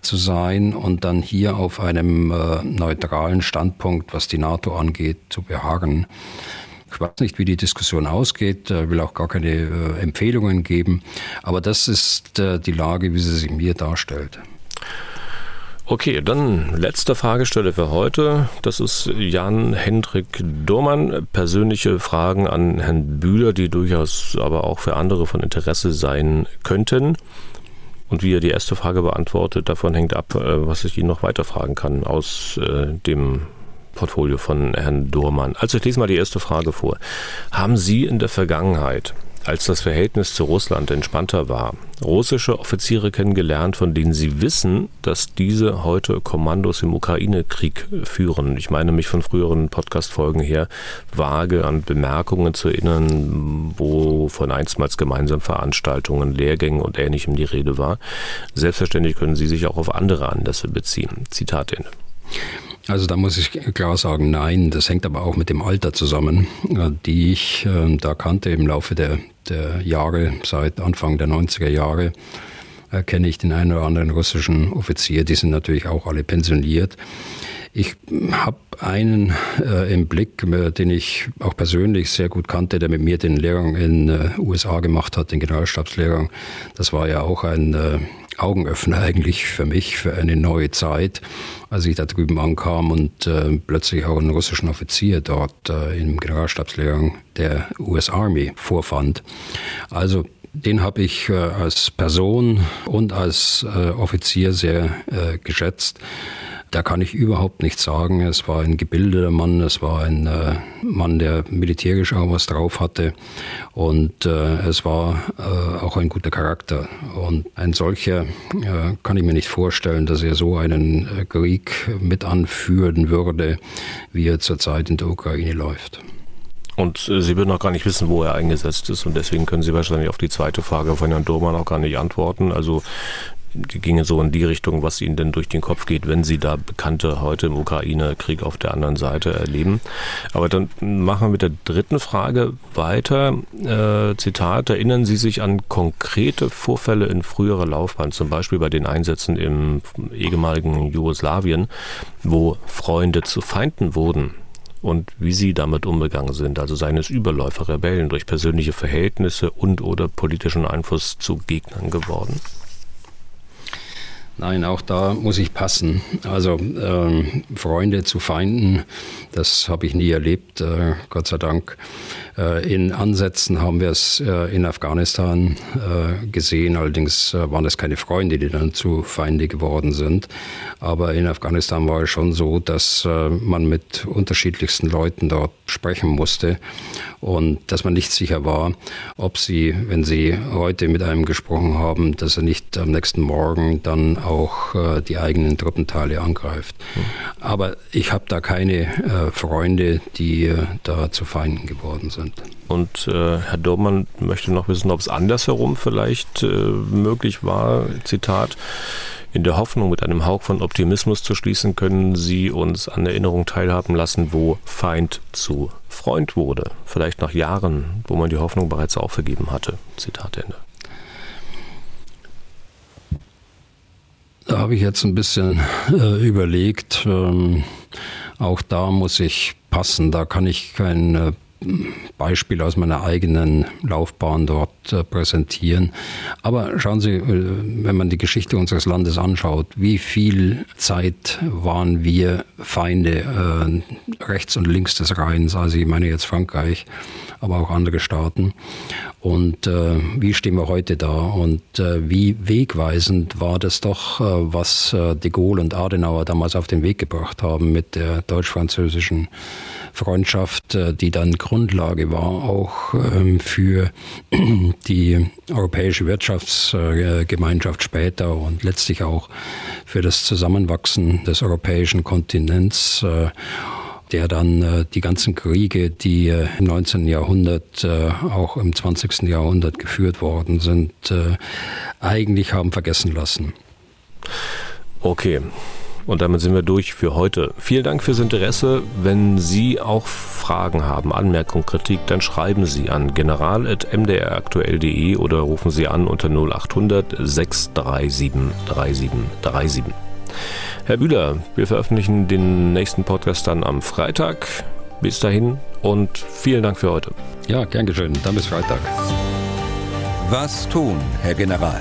zu sein und dann hier auf einem äh, neutralen Standpunkt, was die NATO angeht, zu beharren. Ich weiß nicht, wie die Diskussion ausgeht, will auch gar keine äh, Empfehlungen geben, aber das ist äh, die Lage, wie sie sich mir darstellt. Okay, dann letzte Fragestelle für heute. Das ist Jan-Hendrik Dohrmann. Persönliche Fragen an Herrn Bühler, die durchaus aber auch für andere von Interesse sein könnten. Und wie er die erste Frage beantwortet, davon hängt ab, äh, was ich ihn noch weiterfragen kann aus dem Portfolio von Herrn Dohrmann. Also ich lese mal die erste Frage vor. Haben Sie in der Vergangenheit als das Verhältnis zu Russland entspannter war, russische Offiziere kennengelernt, von denen sie wissen, dass diese heute Kommandos im Ukraine-Krieg führen. Ich meine mich von früheren Podcast-Folgen her vage an Bemerkungen zu erinnern, wo von einstmals gemeinsamen Veranstaltungen, Lehrgängen und Ähnlichem die Rede war. Selbstverständlich können Sie sich auch auf andere Anlässe beziehen. Zitat Ende. Also da muss ich klar sagen, nein, das hängt aber auch mit dem Alter zusammen, äh, die ich äh, da kannte im Laufe der, der Jahre, seit Anfang der 90er Jahre äh, kenne ich den einen oder anderen russischen Offizier, die sind natürlich auch alle pensioniert. Ich habe einen äh, im Blick, den ich auch persönlich sehr gut kannte, der mit mir den Lehrgang in äh, USA gemacht hat, den Generalstabslehrgang. Das war ja auch ein äh, Augenöffner eigentlich für mich, für eine neue Zeit, als ich da drüben ankam und äh, plötzlich auch einen russischen Offizier dort äh, im Generalstabslehrgang der US Army vorfand. Also den habe ich äh, als Person und als äh, Offizier sehr äh, geschätzt. Da kann ich überhaupt nichts sagen. Es war ein gebildeter Mann, es war ein äh, Mann, der militärisch auch was drauf hatte und äh, es war äh, auch ein guter Charakter. Und ein solcher äh, kann ich mir nicht vorstellen, dass er so einen äh, Krieg mit anführen würde, wie er zurzeit in der Ukraine läuft. Und äh, Sie würden auch gar nicht wissen, wo er eingesetzt ist. Und deswegen können Sie wahrscheinlich auf die zweite Frage von Herrn Dohrmann auch gar nicht antworten. Also ginge so in die Richtung, was Ihnen denn durch den Kopf geht, wenn Sie da Bekannte heute im Ukraine-Krieg auf der anderen Seite erleben. Aber dann machen wir mit der dritten Frage weiter. Äh, Zitat, erinnern Sie sich an konkrete Vorfälle in früherer Laufbahn, zum Beispiel bei den Einsätzen im ehemaligen Jugoslawien, wo Freunde zu Feinden wurden? und wie sie damit umgegangen sind, also seines Überläufer Rebellen durch persönliche Verhältnisse und oder politischen Einfluss zu Gegnern geworden? Nein, auch da muss ich passen. Also ähm, Freunde zu Feinden, das habe ich nie erlebt, äh, Gott sei Dank. Äh, in Ansätzen haben wir es äh, in Afghanistan äh, gesehen, allerdings waren es keine Freunde, die dann zu Feinde geworden sind. Aber in Afghanistan war es schon so, dass man mit unterschiedlichsten Leuten dort sprechen musste und dass man nicht sicher war, ob sie, wenn sie heute mit einem gesprochen haben, dass er nicht am nächsten Morgen dann auch die eigenen Truppenteile angreift. Mhm. Aber ich habe da keine Freunde, die da zu Feinden geworden sind. Und äh, Herr Dormann möchte noch wissen, ob es andersherum vielleicht äh, möglich war. Zitat. In der Hoffnung, mit einem Hauch von Optimismus zu schließen, können Sie uns an Erinnerungen teilhaben lassen, wo Feind zu Freund wurde. Vielleicht nach Jahren, wo man die Hoffnung bereits aufgegeben hatte. Zitat Ende. Da habe ich jetzt ein bisschen äh, überlegt. Ähm, auch da muss ich passen. Da kann ich kein äh, Beispiel aus meiner eigenen Laufbahn dort äh, präsentieren. Aber schauen Sie, äh, wenn man die Geschichte unseres Landes anschaut, wie viel Zeit waren wir Feinde äh, rechts und links des Rheins, also ich meine jetzt Frankreich, aber auch andere Staaten. Und äh, wie stehen wir heute da? Und äh, wie wegweisend war das doch, äh, was de Gaulle und Adenauer damals auf den Weg gebracht haben mit der deutsch-französischen Freundschaft, die dann Grundlage war auch ähm, für die europäische Wirtschaftsgemeinschaft später und letztlich auch für das Zusammenwachsen des europäischen Kontinents der dann äh, die ganzen Kriege, die äh, im 19. Jahrhundert, äh, auch im 20. Jahrhundert geführt worden sind, äh, eigentlich haben vergessen lassen. Okay. Und damit sind wir durch für heute. Vielen Dank fürs Interesse. Wenn Sie auch Fragen haben, Anmerkungen, Kritik, dann schreiben Sie an general.mdraktuell.de oder rufen Sie an unter 0800 637 3737. Herr Bühler, wir veröffentlichen den nächsten Podcast dann am Freitag. Bis dahin und vielen Dank für heute. Ja, gern geschehen. Dann bis Freitag. Was tun, Herr General?